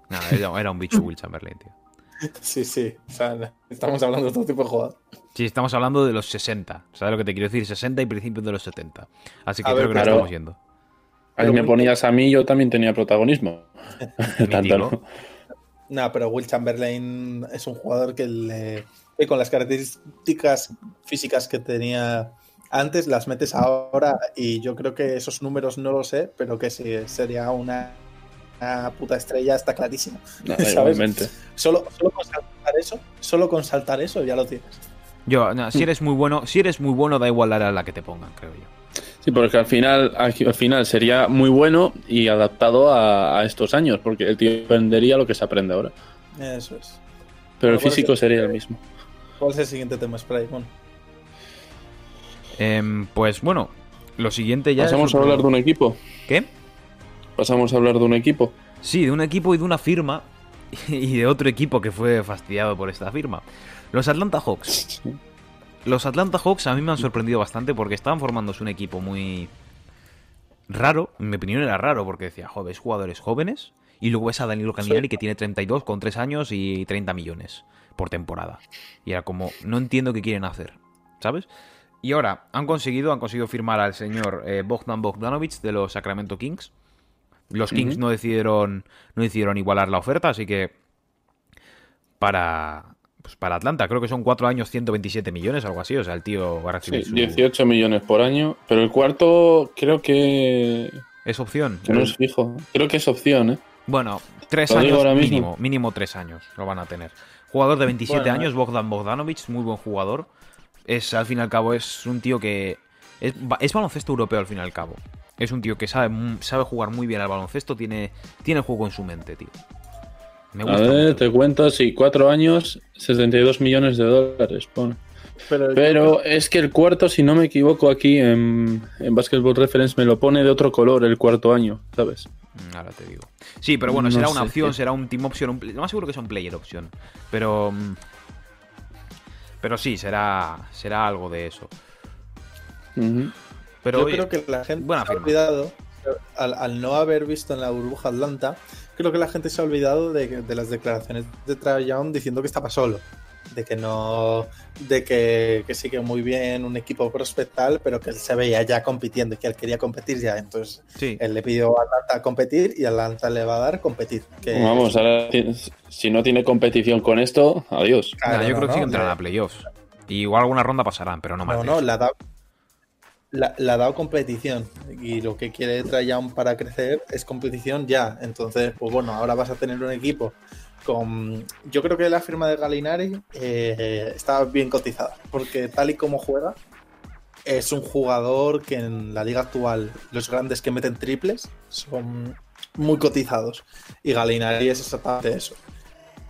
Nada, era, era un bicho Will Chamberlain, tío. Sí, sí. O sea, estamos hablando de todo tipo de jugador. Sí, estamos hablando de los 60. ¿Sabes lo que te quiero decir? 60 y principios de los 70. Así que A creo ver, que claro. nos estamos yendo. Ahí me ponías a mí, yo también tenía protagonismo. Tanto no. No, pero Will Chamberlain es un jugador que, le, que con las características físicas que tenía antes las metes ahora y yo creo que esos números no lo sé, pero que sí, sería una, una puta estrella, está clarísimo. No, ¿Sabes? Solo, solo con saltar eso, solo con saltar eso ya lo tienes. Yo, no, si eres muy bueno, si eres muy bueno, da igual la edad a la que te pongan, creo yo. Sí, porque al final, al al final sería muy bueno y adaptado a, a estos años, porque el tío aprendería lo que se aprende ahora. Eso es. Pero el físico sería el mismo. ¿Cuál es el siguiente tema, Spray? Bueno, Em, pues bueno, lo siguiente ya. es Pasamos a otro- hablar de un equipo. ¿Qué? Pasamos a hablar de un equipo. Sí, de un equipo y de una firma. Y de otro equipo que fue fastidiado por esta firma. Los Atlanta Hawks. Los Atlanta Hawks a mí me han sorprendido bastante porque estaban formándose un equipo muy raro. En mi opinión era raro porque decía, joder, jugadores jóvenes y luego ves a Danilo Caminari que tiene 32 con 3 años y 30 millones por temporada. Y era como, no entiendo qué quieren hacer, ¿sabes? Y ahora han conseguido, han conseguido firmar al señor eh, Bogdan Bogdanovic de los Sacramento Kings. Los Kings no decidieron no decidieron igualar la oferta, así que para pues para Atlanta creo que son 4 años 127 millones, algo así, o sea, el tío va a Sí, recibir su 18 millones por año, pero el cuarto creo que, es opción. que no es fijo. Creo que es opción, ¿eh? Bueno, tres Lo años ahora mismo. mínimo, mínimo tres años lo van a tener. Jugador de 27 Bueno, años, Bogdan Bogdanovic, muy buen jugador. Es, al fin y al cabo, es un tío que. Es, es baloncesto europeo, al fin y al cabo. Es un tío que sabe, sabe jugar muy bien al baloncesto, tiene, tiene el juego en su mente, tío. Me A gusta. ver, mucho. te cuento, sí, cuatro años, 72 millones de dólares, pone. pero, Pero es que el cuarto, si no me equivoco, aquí en, en Basketball Reference me lo pone de otro color el cuarto año, ¿sabes? Mm, Ahora te digo. Sí, pero bueno, No será una opción, tío. será un team option. Un, lo más seguro que sea un player option. Pero. mm, Pero sí, será, será algo de eso. Pero yo oye, creo que la gente buena se ha olvidado, al, al no haber visto en la burbuja Atlanta, creo que la gente se ha olvidado de, de las declaraciones de Trae Young diciendo que estaba solo. de que no, de que, que muy bien un equipo prospectal, pero que él se veía ya compitiendo y que él quería competir ya. Entonces Sí. él le pidió a Atlanta competir y Atlanta le va a dar competir. Que Vamos, ahora si no tiene competición con esto, adiós. Claro, yo no, creo que sí que no, entrarán a playoffs. Y igual alguna ronda pasarán, pero no más. No, no, eso. La- ha dado competición y lo que quiere Trajan para crecer es competición ya. Entonces, pues bueno, ahora vas a tener un equipo con... Yo creo que la firma de Galinari eh, está bien cotizada, porque tal y como juega, es un jugador que en la liga actual los grandes que meten triples son muy cotizados y Galinari es exactamente eso.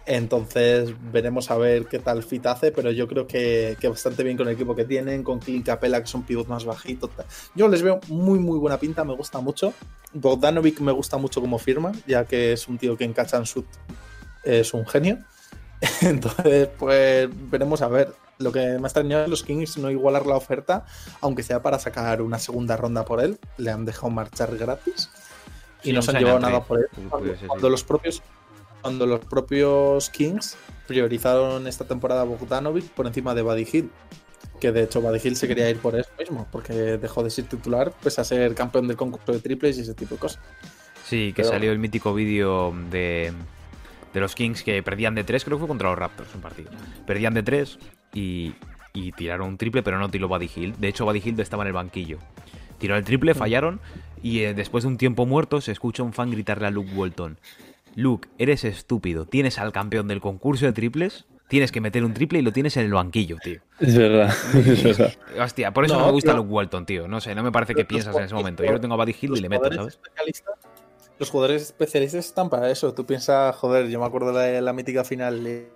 Entonces veremos a ver qué tal fit hace, pero yo creo que, que bastante bien con el equipo que tienen, con Clint Capella, que es un pivot más bajito. tal. Yo les veo muy, muy buena pinta, me gusta mucho. Bogdanovic me gusta mucho como firma, ya que es un tío que en catch and shoot es un genio. Entonces, pues veremos a ver. Lo que me ha extrañado es los Kings no igualar la oferta, aunque sea para sacar una segunda ronda por él. Le han dejado marchar gratis y Sí, no se han llevado nada por él. Sí, Cuando, sí, sí. cuando los propios cuando los propios Kings priorizaron esta temporada a Bogdanovic por encima de Buddy Hill. Que de hecho Buddy Hill se quería ir por eso mismo, porque dejó de ser titular pues a ser campeón del concurso de triples y ese tipo de cosas. Sí, que Pero- salió el mítico vídeo de, de los Kings que perdían de 3, creo que fue contra los Raptors un partido. Perdían de 3 y, y tiraron un triple, pero no tiró Buddy Hill. De hecho, Buddy Hill estaba en el banquillo. Tiró el triple, fallaron y eh, después de un tiempo muerto se escucha un fan gritarle a Luke Walton. Luke, eres estúpido. Tienes al campeón del concurso de triples, tienes que meter un triple y lo tienes en el banquillo, tío. Es verdad, es verdad. Hostia, por eso no, No, me gusta tío. Luke Walton, tío. No sé, no me parece que Los piensas en ese momento. Yo lo tengo a Buddy Hill y le meto, jugadores ¿sabes? especialistas- Los jugadores especialistas están para eso. Tú piensas, joder, yo me acuerdo de la mítica final de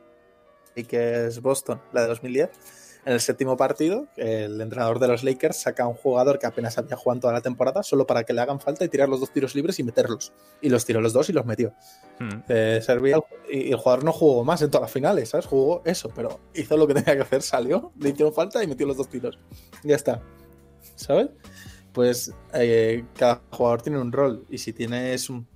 y que es Boston, la de 2010. En el séptimo partido, el entrenador de los Lakers saca a un jugador que apenas había jugado toda la temporada solo para que le hagan falta y tirar los dos tiros libres y meterlos. Y los tiró los dos y los metió. Hmm. Eh, servía, y el jugador no jugó más en todas las finales, ¿sabes? Jugó eso, pero hizo lo que tenía que hacer, salió, le hicieron falta y metió los dos tiros. Ya está. ¿Sabes? Pues eh, cada jugador tiene un rol. Y si tienes un.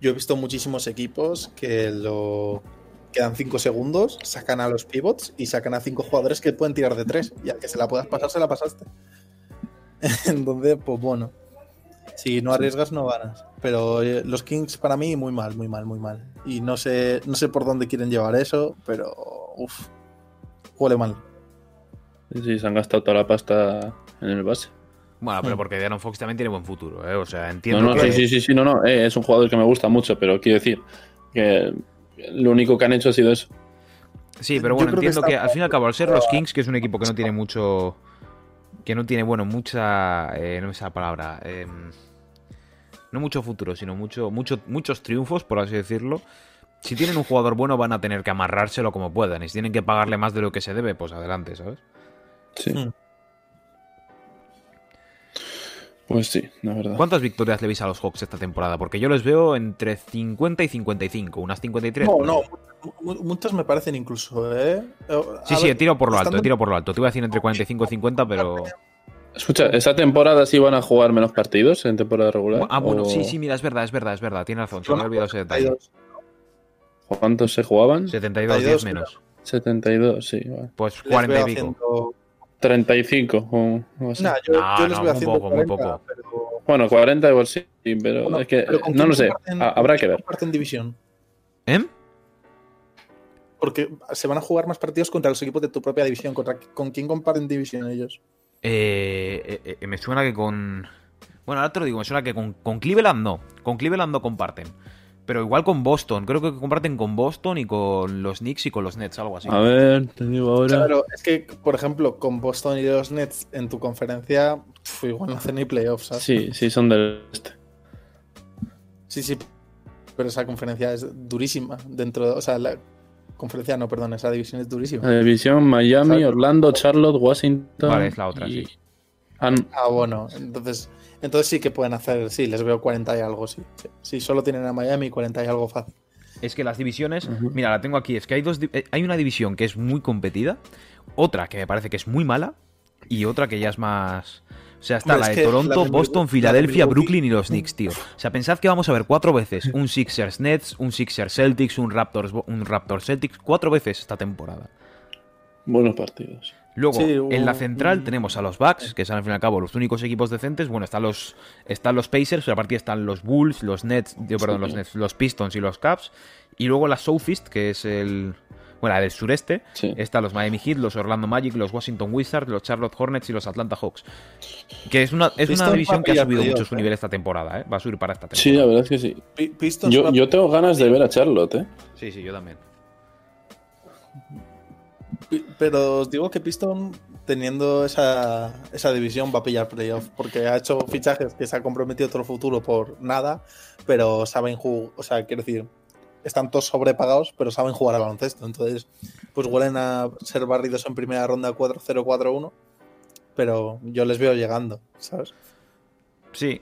Yo he visto muchísimos equipos que lo. Quedan 5 segundos, sacan a los pivots y sacan a 5 jugadores que pueden tirar de 3. Y al que se la puedas pasar, se la pasaste. Entonces, pues bueno. Si no arriesgas, no ganas. Pero eh, los Kings para mí muy mal, muy mal, muy mal. Y no sé, no sé por dónde quieren llevar eso, pero uff, huele mal. Sí, se han gastado toda la pasta en el base. Bueno, pero Hmm. porque De'Aaron Fox también tiene buen futuro, ¿eh? O sea, No, entiendo no, que... sí, sí, sí, sí, no, no, eh, es un jugador que me gusta mucho, pero quiero decir que lo único que han hecho ha sido eso. Sí, pero bueno, que entiendo que, al fin y al cabo, al ser los Kings, que es un equipo que no tiene mucho... Que no tiene, bueno, mucha... eh, no me sale la palabra. eh, no mucho futuro, sino mucho, mucho, muchos triunfos, por así decirlo. Si tienen un jugador bueno, van a tener que amarrárselo como puedan. Y si tienen que pagarle más de lo que se debe, pues adelante, ¿sabes? Sí. Hmm. Pues sí, la verdad. ¿Cuántas victorias le veis a los Hawks esta temporada? Porque yo les veo entre 50 y 55, unas 53. No, pues. no, mu- mu- muchas me parecen incluso, ¿eh? Eh, Sí, a sí, ver, tiro por lo alto, tiro por lo alto. Te voy a decir entre 45 y 50, pero... Escucha, ¿esta temporada sí van a jugar menos partidos en temporada regular? Ah, bueno, ¿O sí, sí, mira, es verdad, es verdad, es verdad. Tiene razón, se me había olvidado ese detalle. 72. ¿Cuántos se jugaban? 72, 10 72, menos. 72, sí. Vale. Pues Les 40 y pico. Haciendo- 35 o así. Nah, yo, No, yo les no, veo muy haciendo poco, muy 40, poco. pero- Bueno, 40 igual sí, pero bueno, es que pero ¿con no lo sé. Habrá con que quién ver. comparten división? ¿Eh? Porque se van a jugar más partidos contra los equipos de tu propia división. ¿Contra, ¿Con quién comparten división ellos? Eh, eh, eh, me suena que con. Bueno, ahora te lo digo, me suena que con, con Cleveland no. Con Cleveland no comparten. Pero igual con Boston. Creo que comparten con Boston y con los Knicks y con los Nets, algo así. A ver, te digo ahora. Claro, es que, por ejemplo, con Boston y los Nets en tu conferencia, pf, igual no hacen ni playoffs, ¿sabes? Sí, sí, son del este. sí, sí. Pero esa conferencia es durísima. Dentro de, o sea, la conferencia no, perdón, esa división es durísima. La división Miami. Orlando, Charlotte, Washington. Vale, es la otra, y- sí. Ah, bueno, entonces, entonces sí que pueden hacer, sí, les veo 40 y algo, sí. Sí, Sí, solo tienen a Miami 40 y algo fácil. Es que las divisiones, mira, la tengo aquí, es que hay dos eh, hay una división que es muy competida, otra que me parece que es muy mala y otra que ya es más o sea, está Hombre, la es de que Toronto, la Boston, Filadelfia, Brooklyn y los Knicks, tío. O sea, pensad que vamos a ver cuatro veces un Sixers Nets, un Sixers Celtics, un Raptors un Raptors Celtics, cuatro veces esta temporada. Buenos partidos. Luego, Sí, en la central tenemos a los Bucks, que son al fin y al cabo los únicos equipos decentes. Bueno, están los, están los Pacers, pero aparte están los Bulls, los Nets, digo, perdón, los Nets, los Pistons y los Caps. Y luego la Southeast, que es el. Bueno, la del sureste. Sí. Están los Miami Heat, los Orlando Magic, los Washington Wizards, los Charlotte Hornets y los Atlanta Hawks. Que es una, es una división que ha subido mucho su nivel esta temporada, ¿eh? Va a subir para esta temporada. Sí, la verdad es que sí. Pistons Yo, yo tengo ganas de ver a Charlotte, ¿eh? Sí, sí, yo también. Pero os digo que Piston, teniendo esa, esa división, va a pillar playoff. Porque ha hecho fichajes que se ha comprometido otro futuro por nada, pero saben jugar. O sea, quiero decir, están todos sobrepagados, pero saben jugar al baloncesto. Entonces, pues huelen a ser barridos en primera ronda 4-0-4-1. Pero yo les veo llegando, ¿sabes? Sí.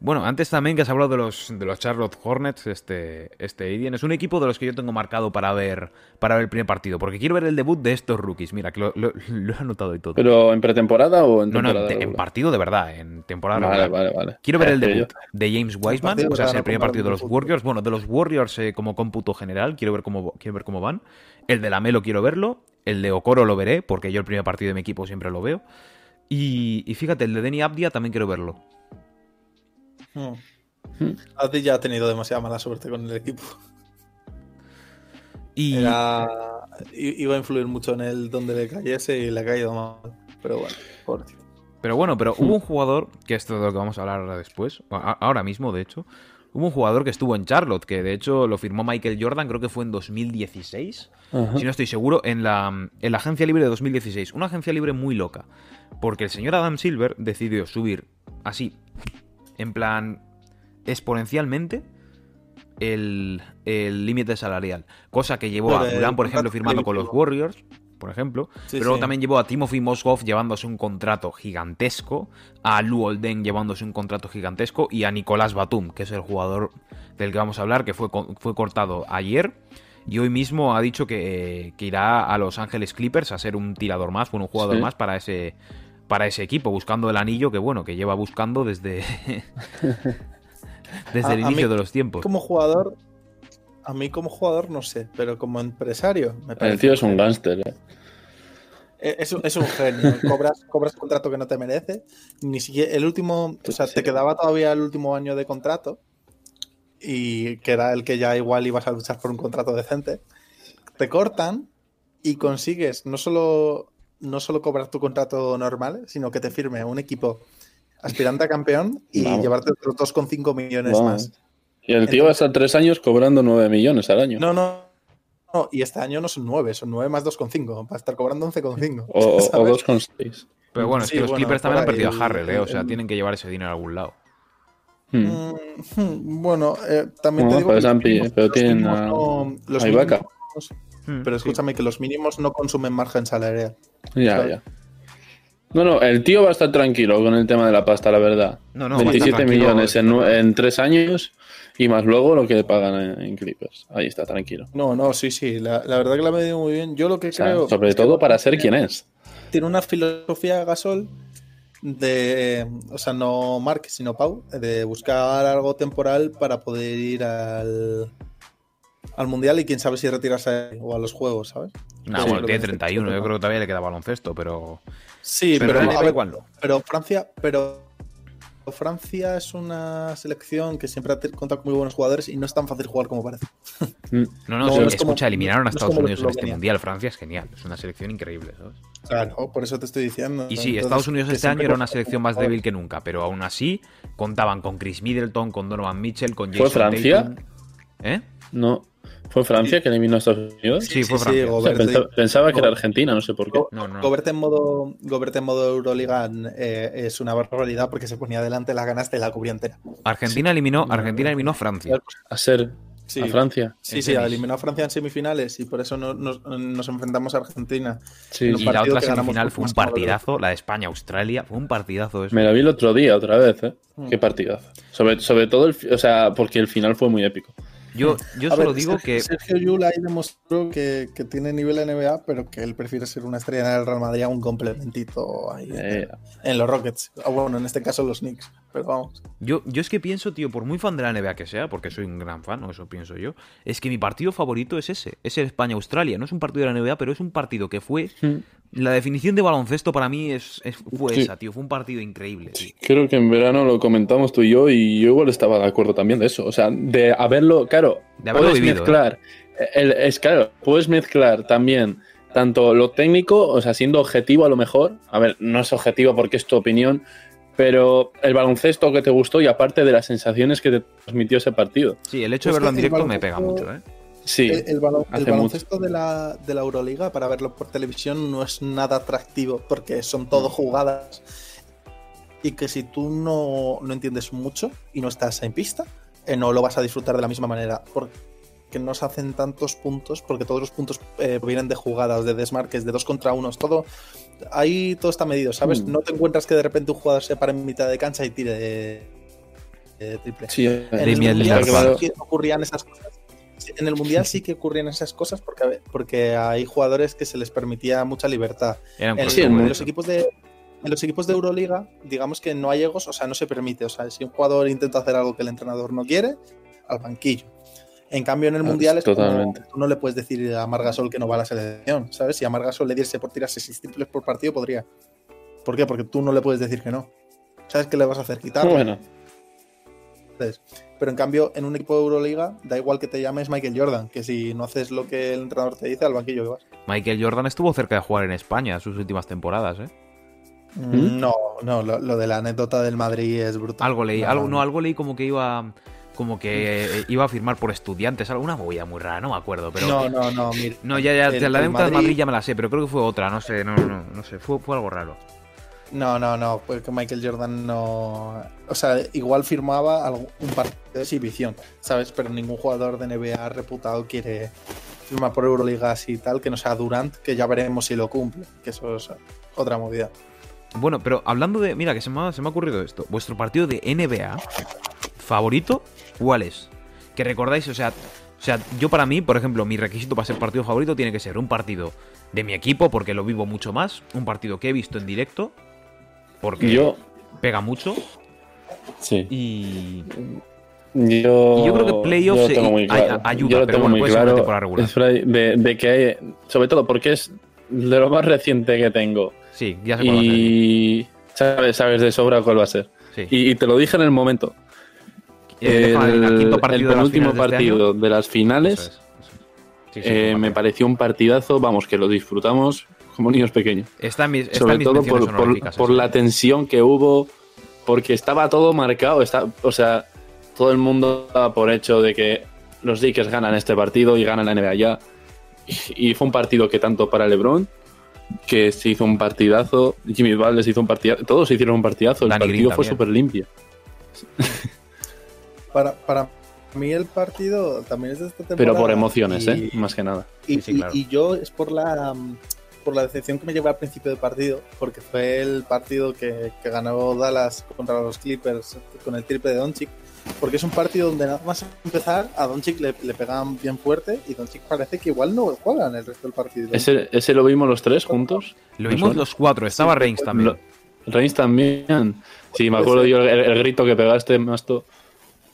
Bueno, antes también que has hablado de los, de los Charlotte Hornets, este, este es un equipo de los que yo tengo marcado para ver, para ver el primer partido, porque quiero ver el debut de estos rookies. Mira, que lo, lo- lo he anotado y todo. ¿Pero en pretemporada o en no, no, temporada? en, partido de verdad, en temporada Vale, regular. vale, vale. Quiero ver el debut de James Wiseman, o sea, es el primer partido de los. Warriors. Bueno, de los Warriors eh, como cómputo general, quiero ver cómo, quiero ver cómo van. El de Lamelo quiero verlo. El de Okoro lo veré, porque yo el primer partido de mi equipo siempre lo veo. Y, y fíjate, el de Denny Abdia también quiero verlo. Hmm. Adi ya ha tenido demasiada mala suerte con el equipo. Y Era- iba a influir mucho en él donde le cayese y le ha caído mal. Pero bueno, pobrecito. Pero bueno, pero hubo un jugador, que esto es de lo que vamos a hablar ahora después, ahora mismo de hecho, hubo un jugador que estuvo en Charlotte, que de hecho lo firmó Michael Jordan, creo que fue en 2016, Ajá. si no estoy seguro, en la, en la agencia libre de 2016. Una agencia libre muy loca, porque el señor Adam Silver decidió subir así, en plan exponencialmente, el el límite salarial. Cosa que llevó a el Durant, por ejemplo, firmando con los. Warriors, por ejemplo. Sí, pero sí. también llevó a Timothy Mozgov llevándose un contrato gigantesco, a Lou Olden llevándose un contrato gigantesco y a Nicolás Batum, que es el jugador del que vamos a hablar, que fue, fue cortado ayer. Y hoy mismo ha dicho que, que irá a Los Ángeles Clippers a ser un tirador más, bueno, un jugador Sí. más para ese, para ese equipo, buscando el anillo que, bueno, que lleva buscando desde, desde el A- a inicio mí de los tiempos. Como jugador, a mí como jugador no sé, pero como empresario me El parece. tío es un gángster, ¿eh? Eh, Es, un- es un genio. Cobras, cobras un contrato que no te merece. Ni siquiera el último, o sea, Sí. te quedaba todavía el último año de contrato y que era el que ya igual ibas a luchar por un contrato decente. Te cortan y consigues no solo no solo cobrar tu contrato normal, sino que te firme un equipo aspirante a campeón y Vamos. llevarte otros 2,5 millones Vamos. más. Y el tío va a estar tres años cobrando 9 millones al año. No, no, no. Y este año no son 9, son 9 más 2,5. Va a estar cobrando 11,5. O, o, o ¿sabes? 2,6. Pero bueno, es Sí, que los bueno, Clippers también han perdido a Harrell, ¿eh? O sea, el- tienen que llevar ese dinero a algún lado. Hmm. Mm, Bueno, eh, también Bueno, te digo pero que los Zampi, mínimos- pero los tienen a- no- los a Ibaka. Hmm, Pero sí. escúchame que los mínimos no consumen margen salarial. Ya, ¿sabes? ya. No, no, el tío va a estar tranquilo con el tema de la pasta, la verdad. No, no, va a estar 27 tranquilo, millones en, tres años y más luego lo que le pagan en, en Clippers. Ahí está, tranquilo. No, no, sí, sí. La, la verdad que la ha medido muy bien. Yo lo que O sea, creo. sobre todo para ser quien es. Tiene una filosofía Gasol de. O sea, no Mark, sino Pau. De buscar algo temporal para poder ir al. Al mundial y quién sabe si retirarse ahí o a los juegos, ¿sabes? No, Sí, bueno, tiene que- 31, yo creo que todavía le queda baloncesto, pero. Sí, Pero pero, a ver, pero Francia, pero Francia es una selección que siempre ha contado con muy buenos jugadores y no es tan fácil jugar como parece. Mm. No, no, No, sí, no es como- escucha, eliminaron a no es Estados como Unidos en este mundial. Francia es genial, es una selección increíble, ¿sabes? Claro, por eso te estoy diciendo. Y sí, Entonces, Estados Unidos este año era una selección más débil que nunca, pero aún así contaban con Chris Middleton, con Donovan Mitchell, con ¿Fue Jason Francia? Tatum. ¿Eh? No. ¿Fue Francia que eliminó a Estados Unidos? Sí, fue Francia. O sea, pensaba que era Argentina, no sé por qué. No, no. Gobert en modo, Gobert en modo Euroliga eh, es una barbaridad porque se ponía delante las ganas de la cubría entera. Argentina eliminó, Argentina eliminó a Francia. A ser Sí. a Francia. Sí, sí, tenis. eliminó a Francia en semifinales y por eso no- nos, nos enfrentamos a Argentina. Sí, En Y la otra semifinal fue un partidazo, la de España-Australia, fue un partidazo eso. Me la vi el otro día otra vez, ¿eh? Mm. Qué partidazo. Sobre, sobre todo, el, o sea, porque el final fue muy épico. Yo, yo A solo ver, digo Sergio- que. Sergio Yul ahí demostró que, que tiene nivel NBA, pero que él prefiere ser una estrella en el Real Madrid a un complementito ahí Eh, en los Rockets. O bueno, en este caso los Knicks. Pero vamos. Yo, yo es que pienso, tío, por muy fan de la NBA que sea, porque soy un gran fan, o eso pienso yo, es que mi partido favorito es ese, es el España-Australia. No es un partido de la NBA, pero es un partido que fue. La definición de baloncesto para mí es, es- fue Sí. esa, tío. Fue un partido increíble. tío. Creo que en verano lo comentamos tú y yo y yo igual estaba de acuerdo también de eso. O sea, de haberlo, claro, De haberlo puedes vivido, ¿eh? mezclar, el- es claro, puedes mezclar también tanto lo técnico, o sea, siendo objetivo a lo mejor, a ver, no es objetivo porque es tu opinión, pero el baloncesto que te gustó y aparte de las sensaciones que te transmitió ese partido. Sí, el hecho de verlo en directo me pega mucho, ¿eh? Sí, el, el baloncesto de la, de la Euroliga, para verlo por televisión, no es nada atractivo porque son todo jugadas. Y que si tú no, no entiendes mucho y no estás en pista, eh, no lo vas a disfrutar de la misma manera. Porque no se hacen tantos puntos, porque todos los puntos eh, vienen de jugadas, de desmarques, de dos contra unos, todo. Ahí todo está medido, ¿sabes? Mm. No te encuentras que de repente un jugador se para en mitad de cancha y tire de, de triple. sí, En el, mundial ocurrían esas cosas. En el mundial sí que ocurrían esas cosas porque, porque hay jugadores que se les permitía mucha libertad. Eran En, Sí, en en- los equipos de en los equipos de Euroliga, digamos que no hay egos, o sea, no se permite. O sea, si un jugador intenta hacer algo que el entrenador no quiere, al banquillo. En cambio, en el Ah, mundial es como, totalmente. tú no le puedes decir a Margasol que no va a la selección, ¿sabes? Si a Margasol le diese por tirarse seis triples por partido, podría. ¿Por qué? Porque tú no le puedes decir que no. ¿Sabes qué le vas a hacer? Quitarlo. bueno, Pero en cambio, en un equipo de Euroliga, da igual que te llames Michael Jordan, que si no haces lo que el entrenador te dice, al banquillo que vas. Michael Jordan estuvo cerca de jugar en España sus últimas temporadas, ¿eh? ¿Mm? No, no, lo, lo de la anécdota del Madrid es brutal. Algo leí, No, algo, no. no, algo leí como que iba como que eh, iba a firmar por estudiantes, alguna movida muy rara, no me acuerdo, pero No, no, no, mira. No, ya, ya, El- la de Madrid- Madrid ya me la sé, pero creo que fue otra, no sé, no, no, no sé, fue, fue algo raro. No, no, no, porque Michael Jordan no. O sea, igual firmaba un partido de exhibición, ¿sabes? Pero ningún jugador de NBA reputado quiere firmar por Euroliga y tal, que no sea Durant, que ya veremos si lo cumple, que eso es otra movida. Bueno, pero hablando de. Mira, que se me, ha, se ha ocurrido esto. Vuestro partido de NBA favorito, ¿cuál es? Que recordáis, o sea, o sea, yo para mí, por ejemplo, mi requisito para ser partido favorito tiene que ser un partido de mi equipo, porque lo vivo mucho más, un partido que he visto en directo, porque yo, pega mucho, sí. y. Yo, Y yo creo que playoffs claro. ayuda, Yo lo pero tengo bueno, muy claro, regular. De, de que hay, sobre todo porque es de lo más reciente que tengo. Sí, ya sé cuál va a ser. Y sabes, sabes de sobra cuál va a ser. Sí. Y, y te lo dije en el momento. Eh, el, el, quinto el partido de las penúltimo de este partido de las finales Eso es, eso es. Sí, sí, eh, fue un me pareció un partidazo, vamos, que lo disfrutamos como niños pequeños. Mis, Sobre mis todo por, la tensión que hubo, porque estaba todo marcado. Está, o sea, todo el mundo por hecho de que los Lakers ganan este partido y ganan la NBA ya. Y, y fue un partido que tanto para LeBron, que se hizo un partidazo, Jimmy Butler se hizo un partidazo, todos hicieron un partidazo. El Danny Green partido fue súper limpio. Para, para mí el partido también es de esta temporada. Pero por emociones, y- ¿eh? Más que nada. Y, Sí, sí, y- claro. y yo es por la por la decepción que me llevé al principio del partido, porque fue el partido que, que ganó Dallas contra los Clippers con el triple de Doncic, porque es un partido donde nada más empezar a Doncic le, le pegan bien fuerte y Doncic parece que igual no juega en el resto del partido. ¿Ese, ese lo vimos los tres juntos? Lo ¿Me vimos los cuatro, estaba Reigns también. Lo- Reigns también. Sí, me acuerdo yo el, el grito que pegaste, Masto.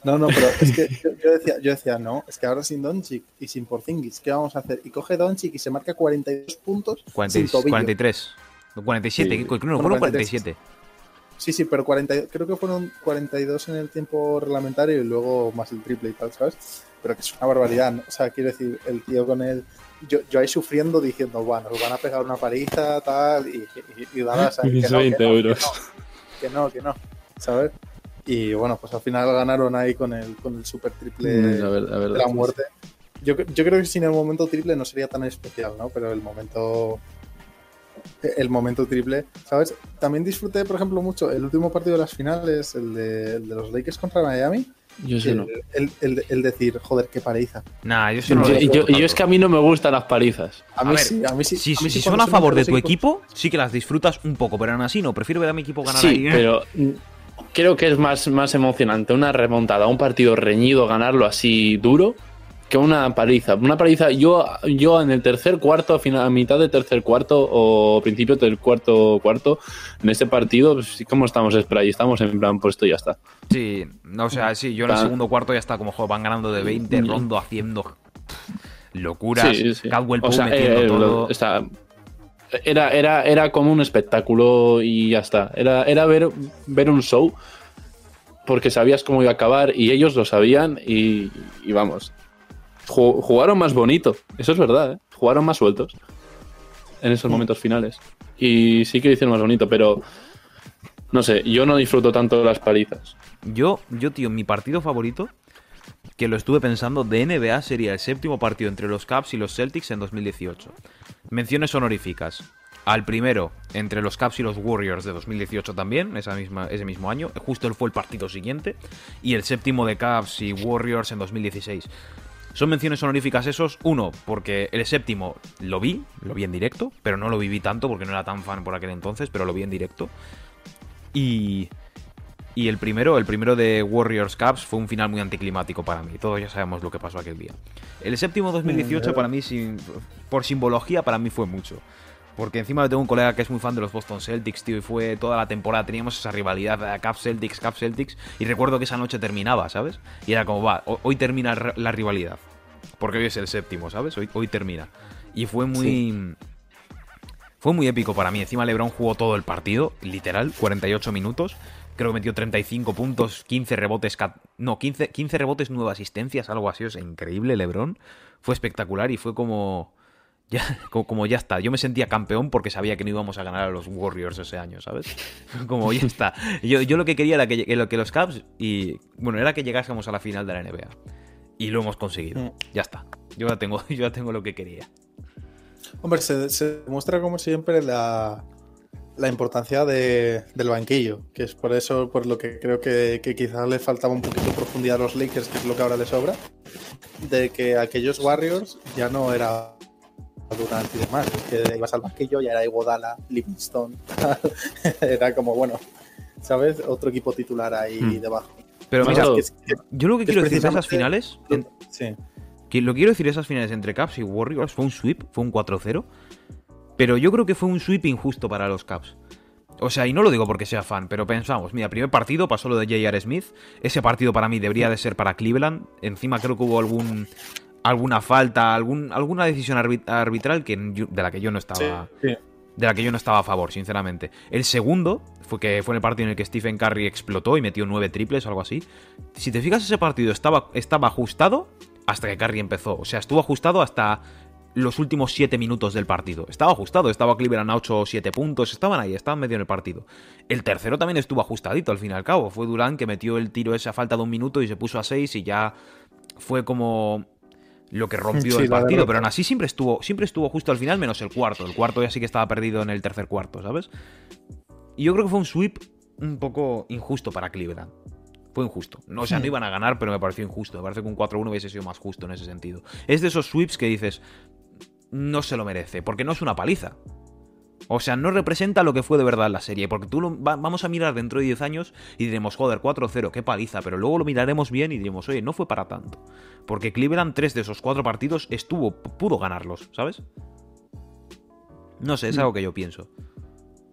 No, no, pero es que yo, yo decía, yo decía, no, es que ahora sin Doncic y sin Porzingis, ¿qué vamos a hacer? Y coge Doncic y se marca 42 puntos 40 sin tobillo. 43. 47, Sí. creo que fueron 43. 47. Sí, sí, pero 40, creo que fueron 42 en el tiempo reglamentario y luego más el triple y tal, ¿sabes? Pero que es una barbaridad, ¿no? O sea, quiero decir, el tío con él, yo, yo ahí sufriendo diciendo, bueno, nos van a pegar una paliza, tal, y, y, y Mis que no, que 20 no, euros. Que no, que no, que no, ¿sabes? Y bueno, pues al final ganaron ahí con el, con el super triple Mm, la ver- la verdad de la muerte. Yo, yo creo que sin el momento triple no sería tan especial, ¿no? Pero el momento. El momento triple, ¿sabes? También disfruté, por ejemplo, mucho el último partido de las finales, el de, el de los Lakers contra Miami. Yo sé El, no. el- el- el decir, joder, qué paliza. Nah, yo sí no Yo, yo- es que a mí no me gustan las palizas. A A mí ver, sí, a mí sí. Si, a mí si sí son a favor de tu equipos- equipo, sí que las disfrutas un poco, pero aún así no. Prefiero ver a mi equipo ganar Sí, ahí. ¿eh? pero creo que es más, más emocionante una remontada, un partido reñido, ganarlo así duro, que una paliza. Una paliza, yo, yo en el tercer cuarto, a, final, a mitad de tercer cuarto o principio del cuarto cuarto, en ese partido, pues, como estamos spray, estamos en plan, pues esto ya está. Sí, no, o sea, sí, yo en el segundo cuarto ya está como joder, van ganando de 20, Rondo haciendo locuras, Sí, sí. Caldwell O sea, metiendo eh, todo. está- era, era, era como un espectáculo y ya está. Era, era ver, ver un show porque sabías cómo iba a acabar y ellos lo sabían y, y vamos. Ju- Jugaron más bonito, eso es verdad, ¿eh? jugaron más sueltos en esos momentos finales. Y sí que lo hicieron más bonito, pero no sé, yo no disfruto tanto de las palizas. Yo, yo, tío, mi partido favorito, que lo estuve pensando, de NBA sería el séptimo partido entre los Cavs y los Celtics en 2018. Menciones honoríficas. Al primero, entre los Cavs y los Warriors de 2018 también, esa misma, ese mismo año. Justo fue el partido siguiente. Y el séptimo de Cavs y Warriors en 2016. Son menciones honoríficas esos. Uno, porque el séptimo lo vi, lo vi en directo, pero no lo viví tanto porque no era tan fan por aquel entonces, pero lo vi en directo. Y, y el primero, el primero de Warriors Caps, fue un final muy anticlimático para mí. Todos ya sabemos lo que pasó aquel día. El séptimo 2018 para mí, sin- por simbología, para mí fue mucho. Porque encima tengo un colega que es muy fan de los Boston Celtics, tío, y fue toda la temporada, teníamos esa rivalidad, eh, Caps Celtics, Caps Celtics, y recuerdo que esa noche terminaba, ¿sabes? Y era como, va, ho- hoy termina la rivalidad. Porque hoy es el séptimo, ¿sabes? Hoy, hoy termina. Y fue muy... Fue muy épico para mí. Encima LeBron jugó todo el partido, literal, 48 minutos. Creo que metió 35 puntos, 15 rebotes, no, 15, 15 rebotes, 9 asistencias, algo así. O sea, increíble LeBron. Fue espectacular y fue como ya, como, como ya está. Yo me sentía campeón porque sabía que no íbamos a ganar a los Warriors ese año, ¿sabes? Como ya está. Yo, yo lo que quería era que, que los Cavs y bueno, era que llegásemos a la final de la NBA. Y lo hemos conseguido. Mm. Ya está. Yo ya tengo, yo ya tengo lo que quería. Hombre, se, se demuestra como siempre la, la importancia de- del banquillo, que es por eso por lo que creo que, que quizás le faltaba un poquito de profundidad a los Lakers, que es lo que ahora les sobra, de que aquellos Warriors ya no era Durant y demás, que ibas al banquillo, ya era Iguodala, Livingston, era como, bueno, ¿sabes? Otro equipo titular ahí Hmm. debajo. Pero mira, no. Que es- que- yo lo que es quiero decir de esas finales, en- sí. que lo que quiero decir de esas finales entre Caps y Warriors fue un sweep, fue un 4-0, pero yo creo que fue un sweep injusto para los Caps. O sea, y no lo digo porque sea fan, pero pensamos, mira, primer partido pasó lo de J.R. Smith, ese partido para mí debería de ser para Cleveland, encima creo que hubo algún alguna falta, algún, alguna decisión arbi- arbitral que yo- de la que yo no estaba Sí, sí. de la que yo no estaba a favor, sinceramente. El segundo fue que fue en el partido en el que Stephen Curry explotó y metió nueve triples o algo así. Si te fijas, ese partido estaba, estaba ajustado hasta que Curry empezó. O sea, estuvo ajustado hasta los últimos siete minutos del partido. Estaba ajustado, estaba Cleveland a 8 o 7 puntos, estaban ahí, estaban medio en el partido. El tercero también estuvo ajustadito al fin y al cabo. Fue Durán que metió el tiro ese a falta de un minuto y se puso a 6 y ya fue como lo que rompió Sí, el partido, pero aún así siempre estuvo, siempre estuvo justo al final, menos el cuarto. El cuarto ya sí que estaba perdido en el tercer cuarto, ¿sabes? Y yo creo que fue un sweep un poco injusto para Cleveland. Fue injusto. No, o sea, no iban a ganar, pero me pareció injusto. Me parece que un 4-1 hubiese sido más justo en ese sentido. Es de esos sweeps que dices, no se lo merece, porque no es una paliza. O sea, no representa lo que fue de verdad la serie. Porque tú lo, va- vamos a mirar dentro de 10 años y diremos, joder, 4-0, qué paliza. Pero luego lo miraremos bien y diremos, oye, no fue para tanto. Porque Cleveland, tres de esos cuatro partidos, estuvo, pudo ganarlos, ¿sabes? No sé, es algo que yo pienso.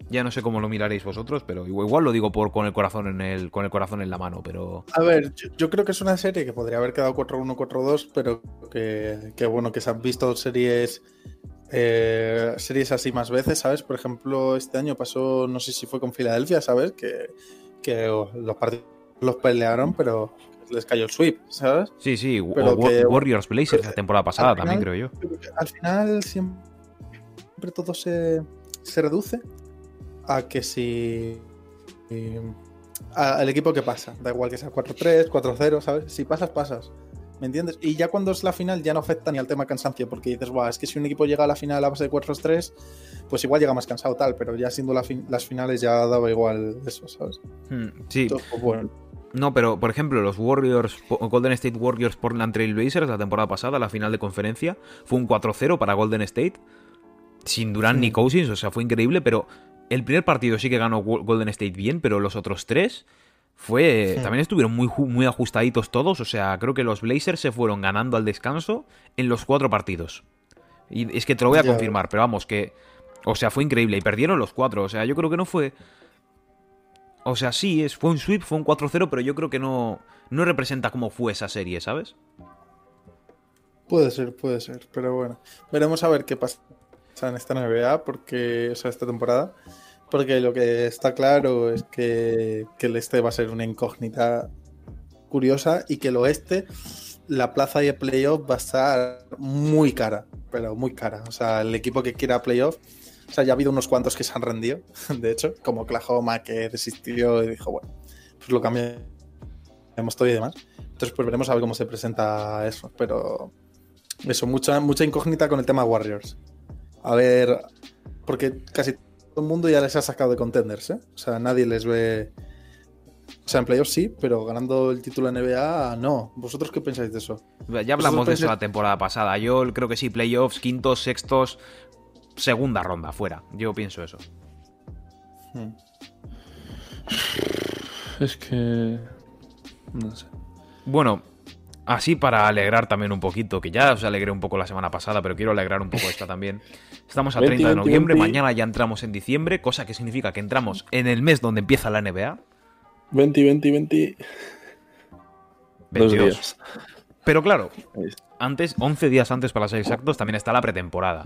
Ya no sé cómo lo miraréis vosotros, pero igual, igual lo digo por, con, el corazón en el, con el corazón en la mano, pero... A ver, yo, yo creo que es una serie que podría haber quedado 4-1, 4-2, pero que, que bueno, que se han visto series eh, series así más veces, ¿sabes? Por ejemplo, este año pasó, no sé si fue con Filadelfia, ¿sabes? Que, que los partidos los pelearon, pero les cayó el sweep, ¿sabes? Sí, sí, Pero que- Warriors Blazers la temporada pasada también, creo yo. Al final siempre todo se, se reduce a que si... eh, a- al equipo que pasa, da igual que sea 4-3, 4-0, ¿sabes? Si pasas, pasas. ¿Me entiendes? Y ya cuando es la final ya no afecta ni al tema cansancio, porque dices, Buah, es que si un equipo llega a la final a base de 4-3, pues igual llega más cansado tal, pero ya siendo la fin- las finales ya daba igual eso, ¿sabes? Hmm, Sí, Entonces, pues bueno. no, pero por ejemplo, los Warriors, Golden State Warriors Portland Trail Blazers la temporada pasada, la final de conferencia, fue un 4-0 para Golden State, sin Durant ni. Cousins, o sea, fue increíble, pero el primer partido sí que ganó Golden State bien, pero los otros tres Fue. Sí. También estuvieron muy, muy ajustaditos todos. O sea, creo que los Blazers se fueron ganando al descanso en los cuatro partidos. Y es que te lo voy a confirmar, pero vamos, que. O sea, fue increíble. Y perdieron los cuatro. O sea, yo creo que no fue. O sea, sí, es, fue un sweep, fue un 4-0, pero yo creo que no. No representa cómo fue esa serie, ¿sabes? Puede ser, puede ser, pero bueno. Veremos a ver qué pasa en esta NBA, porque, o sea, esta temporada. Porque lo que está claro es que, que el este va a ser una incógnita curiosa y que el oeste, la plaza el playoff va a estar muy cara, pero muy cara. O sea, el equipo que quiera playoff, o sea, ya ha habido unos cuantos que se han rendido, de hecho, como Oklahoma que desistió y dijo, bueno, pues lo cambiamos todo y demás. Entonces, pues veremos a ver cómo se presenta eso, pero eso, mucha, mucha incógnita con el tema Warriors. A ver, porque casi todo el mundo ya les ha sacado de contenders, ¿eh? O sea, nadie les ve. O sea, en playoffs sí, pero ganando el título NBA, no. ¿Vosotros qué pensáis de eso? Ya hablamos de eso la temporada pasada. Yo creo que sí, playoffs, quintos, sextos, segunda ronda, fuera. Yo pienso eso. Hmm. Es que. No sé. Bueno, así para alegrar también un poquito, que ya os alegré un poco la semana pasada, pero quiero alegrar un poco esta también. Estamos a 20, 30 de 20, noviembre, 20. mañana ya entramos en diciembre, cosa que significa que entramos en el mes donde empieza la NBA. 20, 20, 20. Dos 22. días. Pero claro, antes, 11 días antes para ser exactos, también está la pretemporada.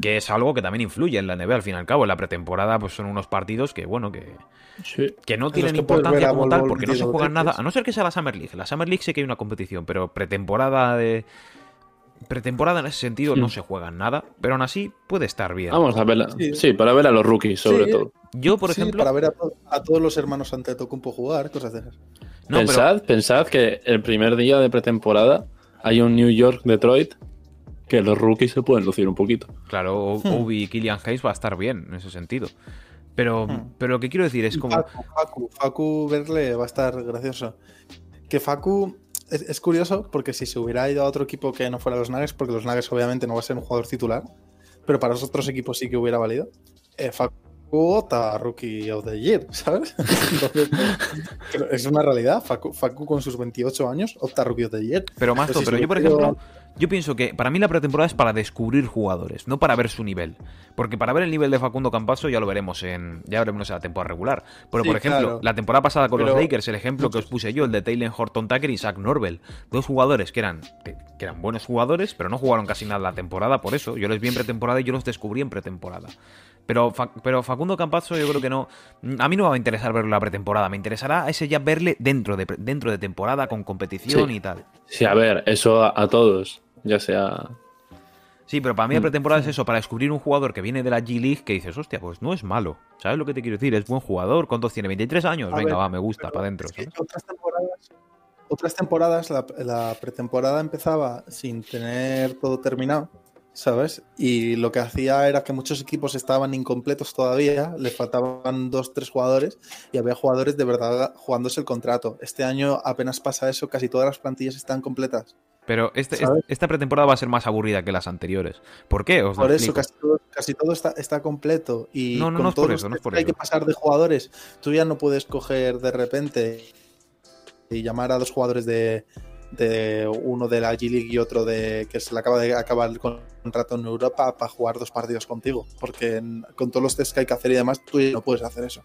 Que es algo que también influye en la NBA al fin y al cabo. En la pretemporada, pues son unos partidos que, bueno, que, Sí. que no tienen importancia ver a como tal porque no se juegan nada, a no ser que sea la Summer League. La Summer League sé que hay una competición, pero pretemporada de pretemporada en ese sentido no Sí. se juegan nada, pero aún así puede estar bien. Vamos a verla. Sí. Sí. para ver a los rookies, sobre Sí. todo. Yo, por Sí, ejemplo, para ver a, to- a todos los hermanos ante Tocumpo jugar, cosas de esas. no, pero- pensad, pensad que el primer día de pretemporada hay un New York Detroit que los rookies se pueden lucir un poquito. claro, Hmm. Obi y Killian Hayes va a estar bien en ese sentido. Pero, Hmm. pero lo que quiero decir es como Facu, Facu, Facu verle va a estar gracioso. Que Facu es, es curioso porque si se hubiera ido a otro equipo que no fuera los Nuggets, porque los Nuggets obviamente no va a ser un jugador titular, pero para los otros equipos sí que hubiera valido. Eh, Facu opta a Rookie of the Year, ¿sabes? Entonces, pero es una realidad. Facu, Facu con sus 28 años opta a Rookie of the Year. Pero más Pero si pero yo, por ejemplo, yo pienso que para mí la pretemporada es para descubrir jugadores, no para ver su nivel. Porque para ver el nivel de Facundo Campaso ya lo veremos en ya veremos en la temporada regular. Pero, Sí, por ejemplo, claro. la temporada pasada con Pero- los Lakers, el ejemplo que os puse yo, el de Taylor Horton Tucker y Zach Norvell. Dos jugadores que eran, que, eran buenos jugadores, pero no jugaron casi nada la temporada, por eso. Yo les vi en pretemporada y yo los descubrí en pretemporada. Pero, pero Facundo Campazo yo creo que no... A mí no me va a interesar verlo la pretemporada, me interesará ese ya verle dentro de, dentro de temporada, con competición Sí. y tal. Sí, a ver, eso a, a todos. Ya sea. Sí, pero para mí la Mm, pretemporada es eso, para descubrir un jugador que viene de la G-League que dices, hostia, pues no es malo. ¿Sabes lo que te quiero decir? Es buen jugador. ¿Cuántos tiene? ¿23 años? A Venga, ver, va, me gusta, para adentro. es otras temporadas, otras temporadas la, la pretemporada empezaba sin tener todo terminado, ¿sabes? Y lo que hacía era que muchos equipos estaban incompletos todavía, les faltaban dos, tres jugadores y había jugadores de verdad jugándose el contrato. Este año apenas pasa eso, casi todas las plantillas están completas. Pero este- este- esta pretemporada va a ser más aburrida que las anteriores. ¿Por qué? Os Por eso explico. casi todo, casi todo está, está completo. Y No, no, con no es por eso, no es por hay eso. que pasar de jugadores. Tú ya no puedes coger de repente y llamar a dos jugadores de, de uno de la G League y otro de que se le acaba de acabar el contrato en Europa para jugar dos partidos contigo. Porque en- con todos los test que hay que hacer y demás, tú ya no puedes hacer eso.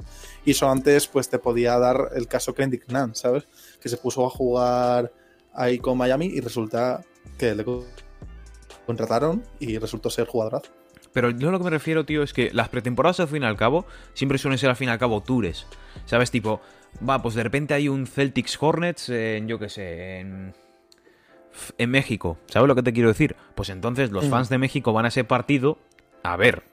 Y eso antes, pues te podía dar el caso Kendrick Nunn, ¿sabes? Que se puso a jugar ahí con Miami y resulta que le co- contrataron y resultó ser jugadorazo. Pero yo lo que me refiero, tío, es que las pretemporadas al fin y al cabo siempre suelen ser al fin y al cabo tours. ¿Sabes? Tipo, va, pues de repente hay un Celtics Hornets en, yo qué sé, en, en México. ¿Sabes lo que te quiero decir? Pues entonces los Mm. fans de México van a ese partido a ver.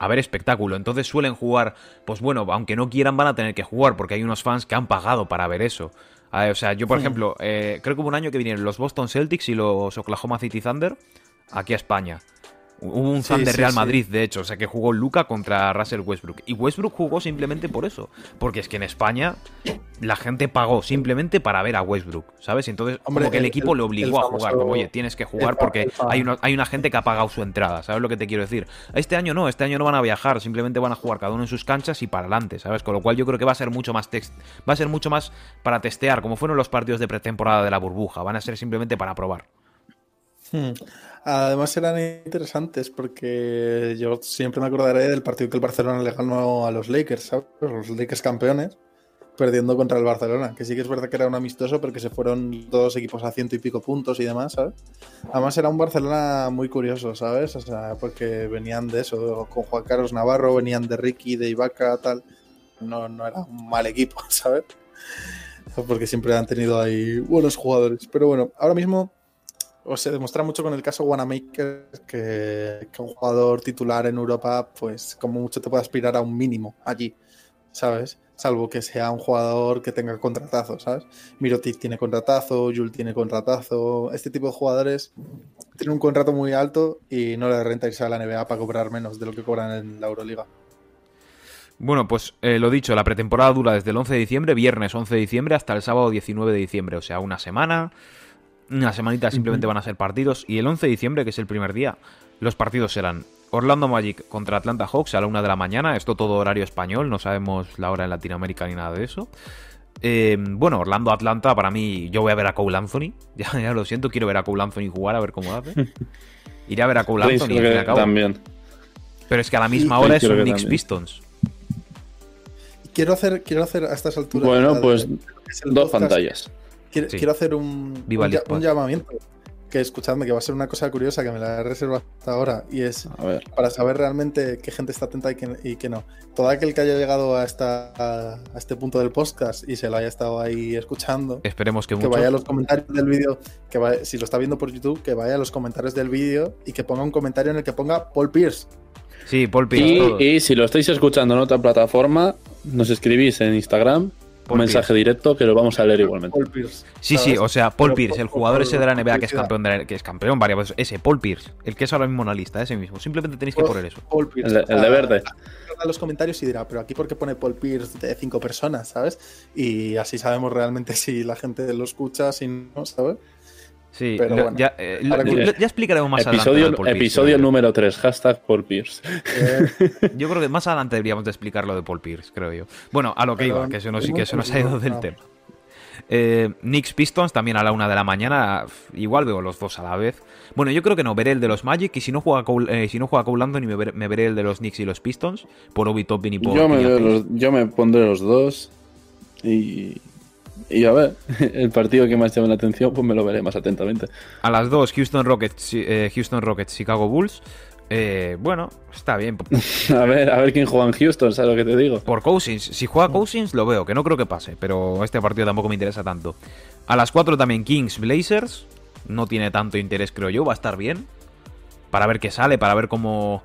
A ver espectáculo. Entonces suelen jugar, pues bueno, aunque no quieran van a tener que jugar porque hay unos fans que han pagado para ver eso. O sea, yo por ejemplo, eh, creo que hubo un año que vinieron los Boston Celtics y los Oklahoma City Thunder aquí a España. Hubo un Sí, fan de Real sí. Madrid, de hecho, o sea que jugó Luca contra Russell Westbrook. Y Westbrook jugó simplemente por eso. Porque es que en España la gente pagó simplemente para ver a Westbrook, ¿sabes? Entonces, Hombre, como que el, el- equipo el- le obligó a jugar. Como, oye, tienes que jugar porque hay una, hay una gente que ha pagado su entrada, ¿sabes lo que te quiero decir? Este año no, este año no van a viajar, simplemente van a jugar cada uno en sus canchas y para adelante, ¿sabes? Con lo cual yo creo que va a ser mucho más text, va a ser mucho más para testear, como fueron los partidos de pretemporada de la burbuja, van a ser simplemente para probar. Hmm. Además eran interesantes porque yo siempre me acordaré del partido que el Barcelona le ganó a los Lakers, ¿sabes? Los Lakers campeones, perdiendo contra el Barcelona. Que sí que es verdad que era un amistoso, pero que se fueron dos equipos a ciento y pico puntos y demás, ¿sabes? Además era un Barcelona muy curioso, ¿sabes? O sea, porque venían de eso, con Juan Carlos Navarro, venían de Ricky, de Ibaka, tal. No, no era un mal equipo, ¿sabes? Porque siempre han tenido ahí buenos jugadores. Pero bueno, ahora mismo o se demuestra mucho con el caso Wanamaker que, un jugador titular en Europa, pues como mucho te puede aspirar a un mínimo allí, ¿sabes? Salvo que sea un jugador que tenga contratazo, ¿sabes? Mirotic tiene contratazo, Jul tiene contratazo. Este tipo de jugadores tienen un contrato muy alto y no le renta irse a la NBA para cobrar menos de lo que cobran en la Euroliga. Bueno, pues eh, lo dicho, la pretemporada dura desde el 11 de diciembre, viernes 11 de diciembre, hasta el sábado 19 de diciembre, o sea, una semana. Una semanita simplemente van a ser partidos. Y el 11 de diciembre, que es el primer día, los partidos serán Orlando Magic contra Atlanta Hawks a la una de la mañana. Esto todo horario español, no sabemos la hora en Latinoamérica ni nada de eso. Eh, bueno, Orlando-Atlanta, para mí, yo voy a ver a Cole Anthony. Ya, ya lo siento, quiero ver a Cole Anthony jugar, a ver cómo hace. Iré a ver a Cole Anthony, creo al fin y que al cabo. también. Pero es que a la misma Sí, hora es un Knicks también. Pistons. Quiero hacer, quiero hacer a estas alturas. Bueno, pues de- dos podcast, pantallas. Quiero, Sí. quiero hacer un, Viva llamamiento. Que escuchadme, que va a ser una cosa curiosa que me la he reservado hasta ahora. Y es A ver. para saber realmente qué gente está atenta y qué, y qué no. Todo aquel que haya llegado a, esta, a, a este punto del podcast y se lo haya estado ahí escuchando, Esperemos que que mucho. vaya a los comentarios del vídeo, que vaya- si lo está viendo por YouTube, que vaya a los comentarios del vídeo y que ponga un comentario en el que ponga Paul Pierce. Sí, Paul Pierce. Y si lo estáis escuchando en otra plataforma, nos escribís en Instagram Paul un mensaje Pierce. directo que lo vamos a leer igualmente. Paul Pierce. Sí, sí, o sea, Paul Pero Pierce, el jugador ese de la NBA que es campeón, de la- que es campeón varias veces. Ese, Paul Pierce, el que es ahora mismo en la lista, ese mismo. Simplemente tenéis que Paul- poner eso. Paul Pierce. El de- el verde. a los comentarios y dirá, pero aquí por qué pone Paul Pierce de cinco personas, ¿sabes? Y así sabemos realmente si la gente lo escucha, si no, ¿sabes? Sí, Pero lo- bueno. ya, eh, lo- Ahora lo- ya explicaremos más adelante. Episodio, lo de Paul Pierce, episodio creo. número 3, hashtag por Pierce. Eh, Yo creo que más adelante deberíamos de explicar lo de Paul Pierce, creo yo. Bueno, a lo que Pero iba, que eso no, sí hemos que eso nos ha ido del tema. Eh, Knicks Pistons también a la una de la mañana. Igual veo los dos a la vez. Bueno, yo creo que no, veré el de los Magic y si no juega Cole, eh, si no juega Cole Anthony me veré, me veré el de los Knicks y los Pistons por Obi Toppin y por Yo me, los- yo me pondré los dos y, y a ver, el partido que más llame la atención pues me lo veré más atentamente. A las 2, Houston Rockets, eh, Houston Rockets, Chicago Bulls. Eh, bueno, está bien. A ver, a ver quién juega en Houston, ¿sabes lo que te digo? Por Cousins. Si juega Cousins, lo veo, que no creo que pase, pero este partido tampoco me interesa tanto. A las 4 también Kings Blazers. No tiene tanto interés, creo yo. Va a estar bien. Para ver qué sale, para ver cómo.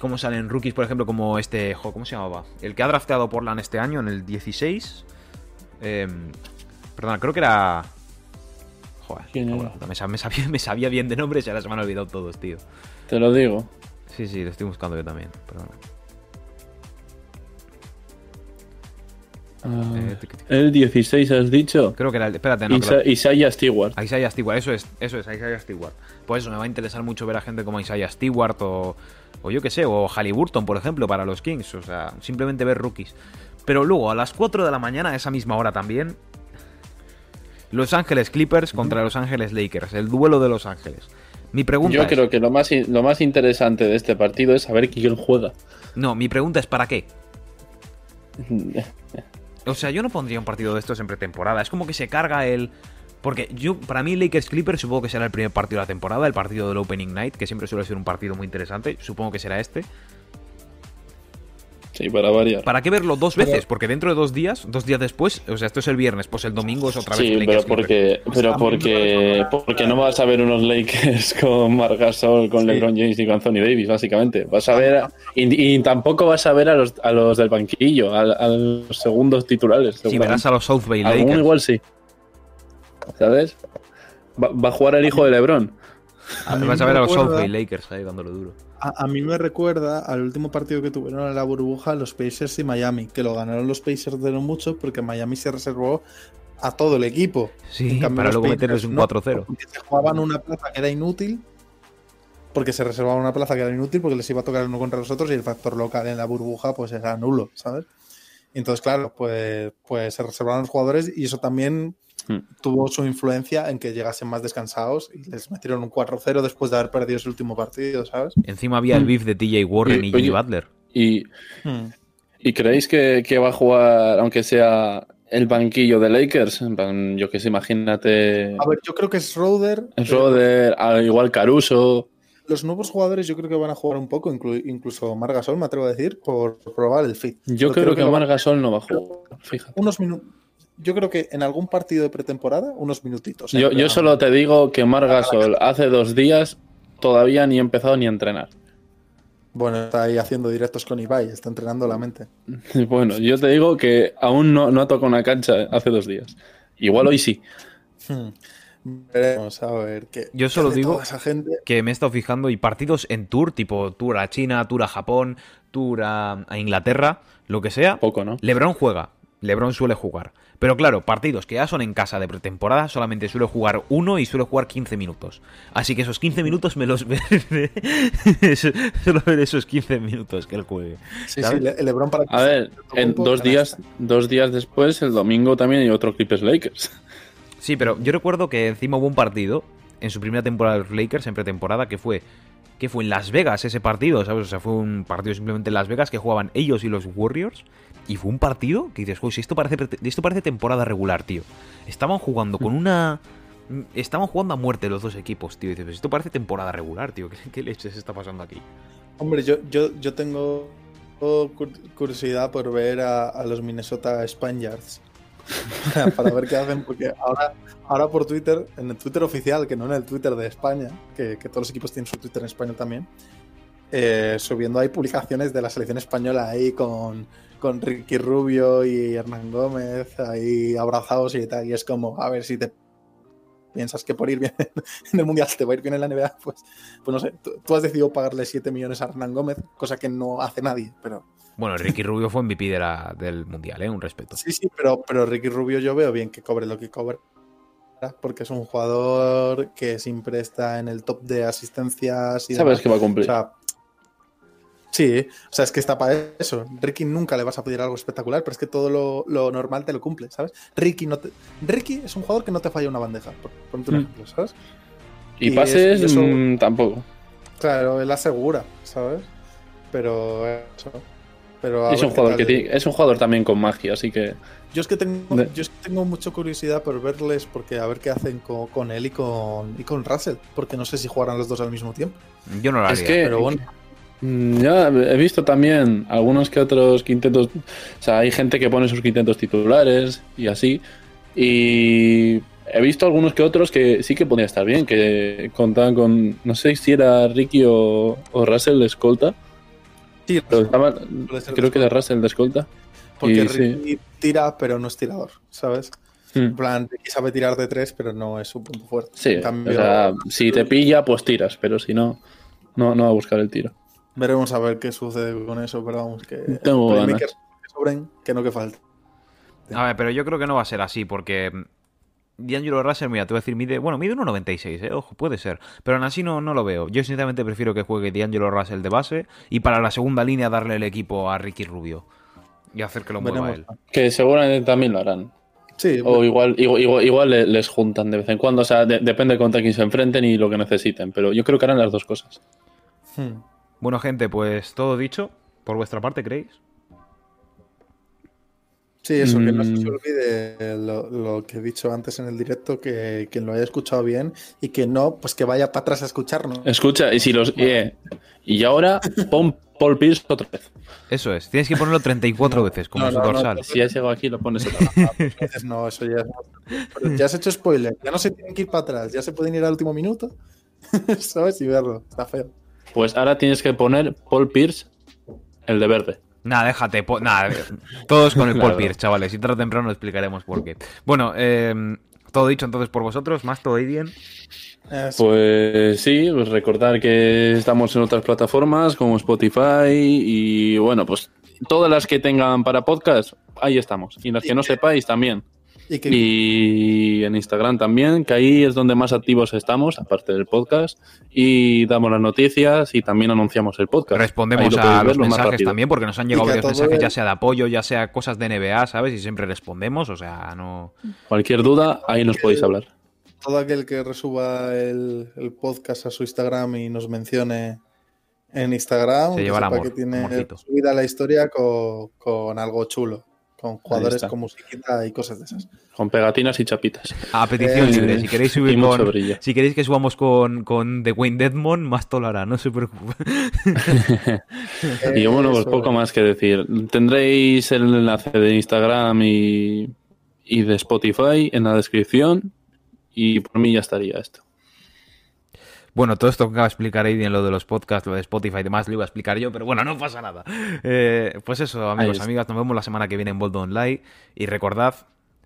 Cómo salen rookies, por ejemplo, como este. ¿Cómo se llamaba? El que ha drafteado Portland este año, en el 16. Eh, perdona, creo que era. Joder, me, sab- me sabía, me sabía bien de nombres y ahora se me han olvidado todos, tío. Te lo digo. Sí, sí, lo estoy buscando yo también. Perdona. Ah, Eh, el 16 has dicho. Creo que era el. Espérate, no. lo- Isa- Isaiah Stewart. A Isaiah Stewart, eso es, eso es, a Isaiah Stewart. Por eso me va a interesar mucho ver a gente como Isaiah Stewart o, o yo que sé, o Halliburton, por ejemplo, para los Kings. O sea, simplemente ver rookies. Pero luego, a las 4 de la mañana, a esa misma hora también, Los Ángeles Clippers contra Los Ángeles Lakers, el duelo de Los Ángeles. Mi pregunta Yo es, creo que lo más, lo más interesante de este partido es saber quién juega. no, mi pregunta es ¿para qué? O sea, yo no pondría un partido de estos en pretemporada. Es como que se carga el. Porque yo, para mí, Lakers Clippers supongo que será el primer partido de la temporada, el partido del Opening Night, que siempre suele ser un partido muy interesante. Supongo que será este. Sí, para variar. ¿Para qué verlo dos Pero- veces? Porque dentro de dos días, dos días después, o sea, esto es el viernes, pues el domingo es otra vez Sí, Lakers pero porque, pero porque, porque no vas a ver unos Lakers con Marc Gasol, con Sí. LeBron James y con Anthony Davis, básicamente. Vas a ver, a- y, y tampoco vas a ver a los, a los del banquillo, a, a los segundos titulares. Si seguramente. verás a los South Bay Alguno Lakers. igual sí. ¿Sabes? Va, va a jugar el hijo de LeBron. A mí Vas a ver a los recuerda- Southgate Lakers ahí dándolo duro. A, a mí me recuerda al último partido que tuvieron en la burbuja los Pacers y Miami, que lo ganaron los Pacers de no mucho porque Miami se reservó a todo el equipo. Sí, En cambio, para luego meterles un no, 4-0. Porque se jugaban una plaza que era inútil. Porque se reservaban una plaza que era inútil porque les iba a tocar uno contra los otros y el factor local en la burbuja pues era nulo, ¿sabes? Entonces, claro, pues, pues se reservaron los jugadores y eso también Hmm. tuvo su influencia en que llegasen más descansados y les metieron un 4-0 después de haber perdido ese último partido, ¿sabes? Encima había el beef de TJ Warren y Oye, Jimmy Butler. Y, Hmm. ¿Y creéis que, que va a jugar, aunque sea el banquillo de Lakers? Yo que sé, imagínate. A ver, yo creo que es Schroeder. Schroeder, al igual Caruso. Los nuevos jugadores yo creo que van a jugar un poco, inclu- incluso Margasol, me atrevo a decir, por probar el fit. Yo Pero creo, que lo van- Omar Gasol no va a jugar. Fíjate. unos minutos. Yo creo que en algún partido de pretemporada, unos minutitos. ¿eh? Yo, solo te digo que Omar Gasol hace dos días todavía ni ha empezado ni a entrenar. Bueno, está ahí haciendo directos con Ibai, está entrenando la mente. Bueno, yo te digo que aún no, no ha tocado una cancha hace dos días. Igual hoy sí. Hmm. Veremos a ver qué. Yo solo digo- toda esa gente. Que me he estado fijando y partidos en tour, tipo tour a China, tour a Japón, tour a, a Inglaterra, lo que sea. Poco, ¿no? LeBron juega. LeBron suele jugar. Pero claro, partidos que ya son en casa de pretemporada, solamente suele jugar uno y suele jugar 15 minutos. Así que esos 15 minutos me los veré. Solo ver esos 15 minutos que él juegue. Sí, sí, el Lebron para A ver, en dos días, dos días después, el domingo también hay otro Clippers Lakers. Sí, pero yo recuerdo que encima hubo un partido en su primera temporada de los Lakers, en pretemporada, que fue que fue en Las Vegas ese partido, ¿sabes? O sea, fue un partido simplemente en Las Vegas que jugaban ellos y los Warriors. Y fue un partido que dices, si esto parece, esto parece temporada regular, tío. Estaban jugando con una... Estaban jugando a muerte los dos equipos, tío. Y dices, esto parece temporada regular, tío. ¿Qué, qué leches está pasando aquí? Hombre, yo, yo, yo tengo cur- curiosidad por ver a, a los Minnesota Spaniards. para ver qué hacen, porque ahora, ahora por Twitter, en el Twitter oficial, que no en el Twitter de España, que, todos los equipos tienen su Twitter en español también, eh, subiendo ahí publicaciones de la selección española ahí con, con Ricky Rubio y Hernán Gómez ahí abrazados y tal, y es como, a ver si te piensas que por ir bien en el Mundial te va a ir bien en la NBA, pues, pues no sé, tú, tú has decidido pagarle 7 millones a Hernán Gómez, cosa que no hace nadie, pero... Bueno, Ricky Rubio fue MVP de la- del Mundial, ¿eh? Un respeto. Sí, sí, pero, pero Ricky Rubio yo veo bien que cobre lo que cobra. Porque es un jugador que siempre está en el top de asistencias y Sabes demás. que va a cumplir. O sea, sí, o sea, es que está para eso. Ricky nunca le vas a pedir algo espectacular, pero es que todo lo, lo normal te lo cumple, ¿sabes? Ricky, no te... Ricky es un jugador que no te falla una bandeja, por ponerte un Mm. ejemplo, ¿sabes? y, y pases, eso- y eso- mm, tampoco. Claro, él asegura, ¿sabes? Pero eso. Pero Es ver un, jugador que tiene- es un jugador también con magia, así que. Yo es que tengo, De- yo es que tengo mucha curiosidad por verles, porque a ver qué hacen con, con él y con, y con Russell, porque no sé si jugarán los dos al mismo tiempo. Yo no lo haría. Es que Pero bueno, Ya he visto también algunos que otros quintetos. O sea, hay gente que pone sus quintetos titulares y así. Y he visto algunos que otros que sí que podía estar bien, que contaban con. No sé si era Ricky o, o Russell de escolta. sí, Pero estaban, creo que era Russell de escolta. porque y sí. Ricky tira, pero no es tirador, ¿sabes? Mm. En plan, Ricky sabe tirar de tres, pero no es su punto fuerte. Sí, En cambio, o sea, si te pilla, pues tiras, pero si no, no, no va a buscar el tiro. Veremos a ver qué sucede con eso, pero vamos, que Tengo playmakers que sobren, que no que falte. A ver, pero yo creo que no va a ser así, porque mm, D'Angelo Russell, mira, te voy a decir, mide, bueno, mide 1,96, eh, ojo, puede ser, pero aún así no, no lo veo. Yo sinceramente prefiero que juegue D'Angelo Russell de base y para la segunda línea darle el equipo a Ricky Rubio y hacer que lo mueva Veremos. él. Que seguramente también lo harán. Sí, O igual, igual, igual, igual le- les juntan de vez en cuando. O sea, de- depende contra quién se enfrenten y lo que necesiten. Pero yo creo que harán las dos cosas. Hmm. Bueno, gente, pues todo dicho, por vuestra parte, ¿creéis? Sí, eso, que no se Mm. olvide lo, lo que he dicho antes en el directo, que quien lo haya escuchado bien y que no, pues que vaya para atrás a escucharnos. Escucha, y si los. eh, y ahora pon Paul Pierce otra vez. Eso es, tienes que ponerlo 34 veces, como No, su no, no, dorsal. Si has llegado aquí, lo pones otra vez. Entonces, no, eso ya es- ya has hecho spoiler, ya no se tienen que ir para atrás, ya se pueden ir al último minuto, ¿sabes? Y verlo, está feo. Pues ahora tienes que poner Paul Pierce, el de verde. Nada, déjate. po- Nada, todos con el Paul Claro. Pierce, chavales. Y tarde o temprano explicaremos por qué. Bueno, eh, Todo dicho entonces por vosotros, más todo bien. Eso. Pues sí, pues recordar que estamos en otras plataformas como Spotify y bueno, pues todas las que tengan para podcast, ahí estamos. Y las que no sepáis también. Y que Y en Instagram también, que ahí es donde más activos estamos, aparte del podcast. Y damos las noticias y también anunciamos el podcast. Respondemos lo a los lo mensajes también, porque nos han llegado varios mensajes, ya sea de apoyo, ya sea cosas de NBA, ¿sabes? Y siempre respondemos, o sea, no. Cualquier duda, ahí nos podéis hablar. todo aquel que resuba el, el podcast a su Instagram y nos mencione en Instagram, Se que amor, tiene subida la historia con, con algo chulo, con jugadores con musiquita y cosas de esas. Con pegatinas y chapitas. A petición Eh, libre, si queréis subir con. Si queréis que subamos con, con The Wayne Deadmond, más hará, no se preocupe. Y bueno, pues poco más que decir. Tendréis el enlace de Instagram y, y de Spotify en la descripción. Y por mí ya estaría esto. Bueno, todo esto que acaba de explicar Aiden, lo de los podcasts, lo de Spotify y demás, lo iba a explicar yo, pero bueno, no pasa nada. Eh, pues eso, amigos, amigas, nos vemos la semana que viene en Bold Online y recordad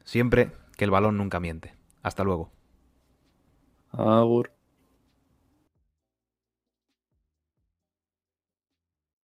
siempre que el balón nunca miente. Hasta luego. Agur.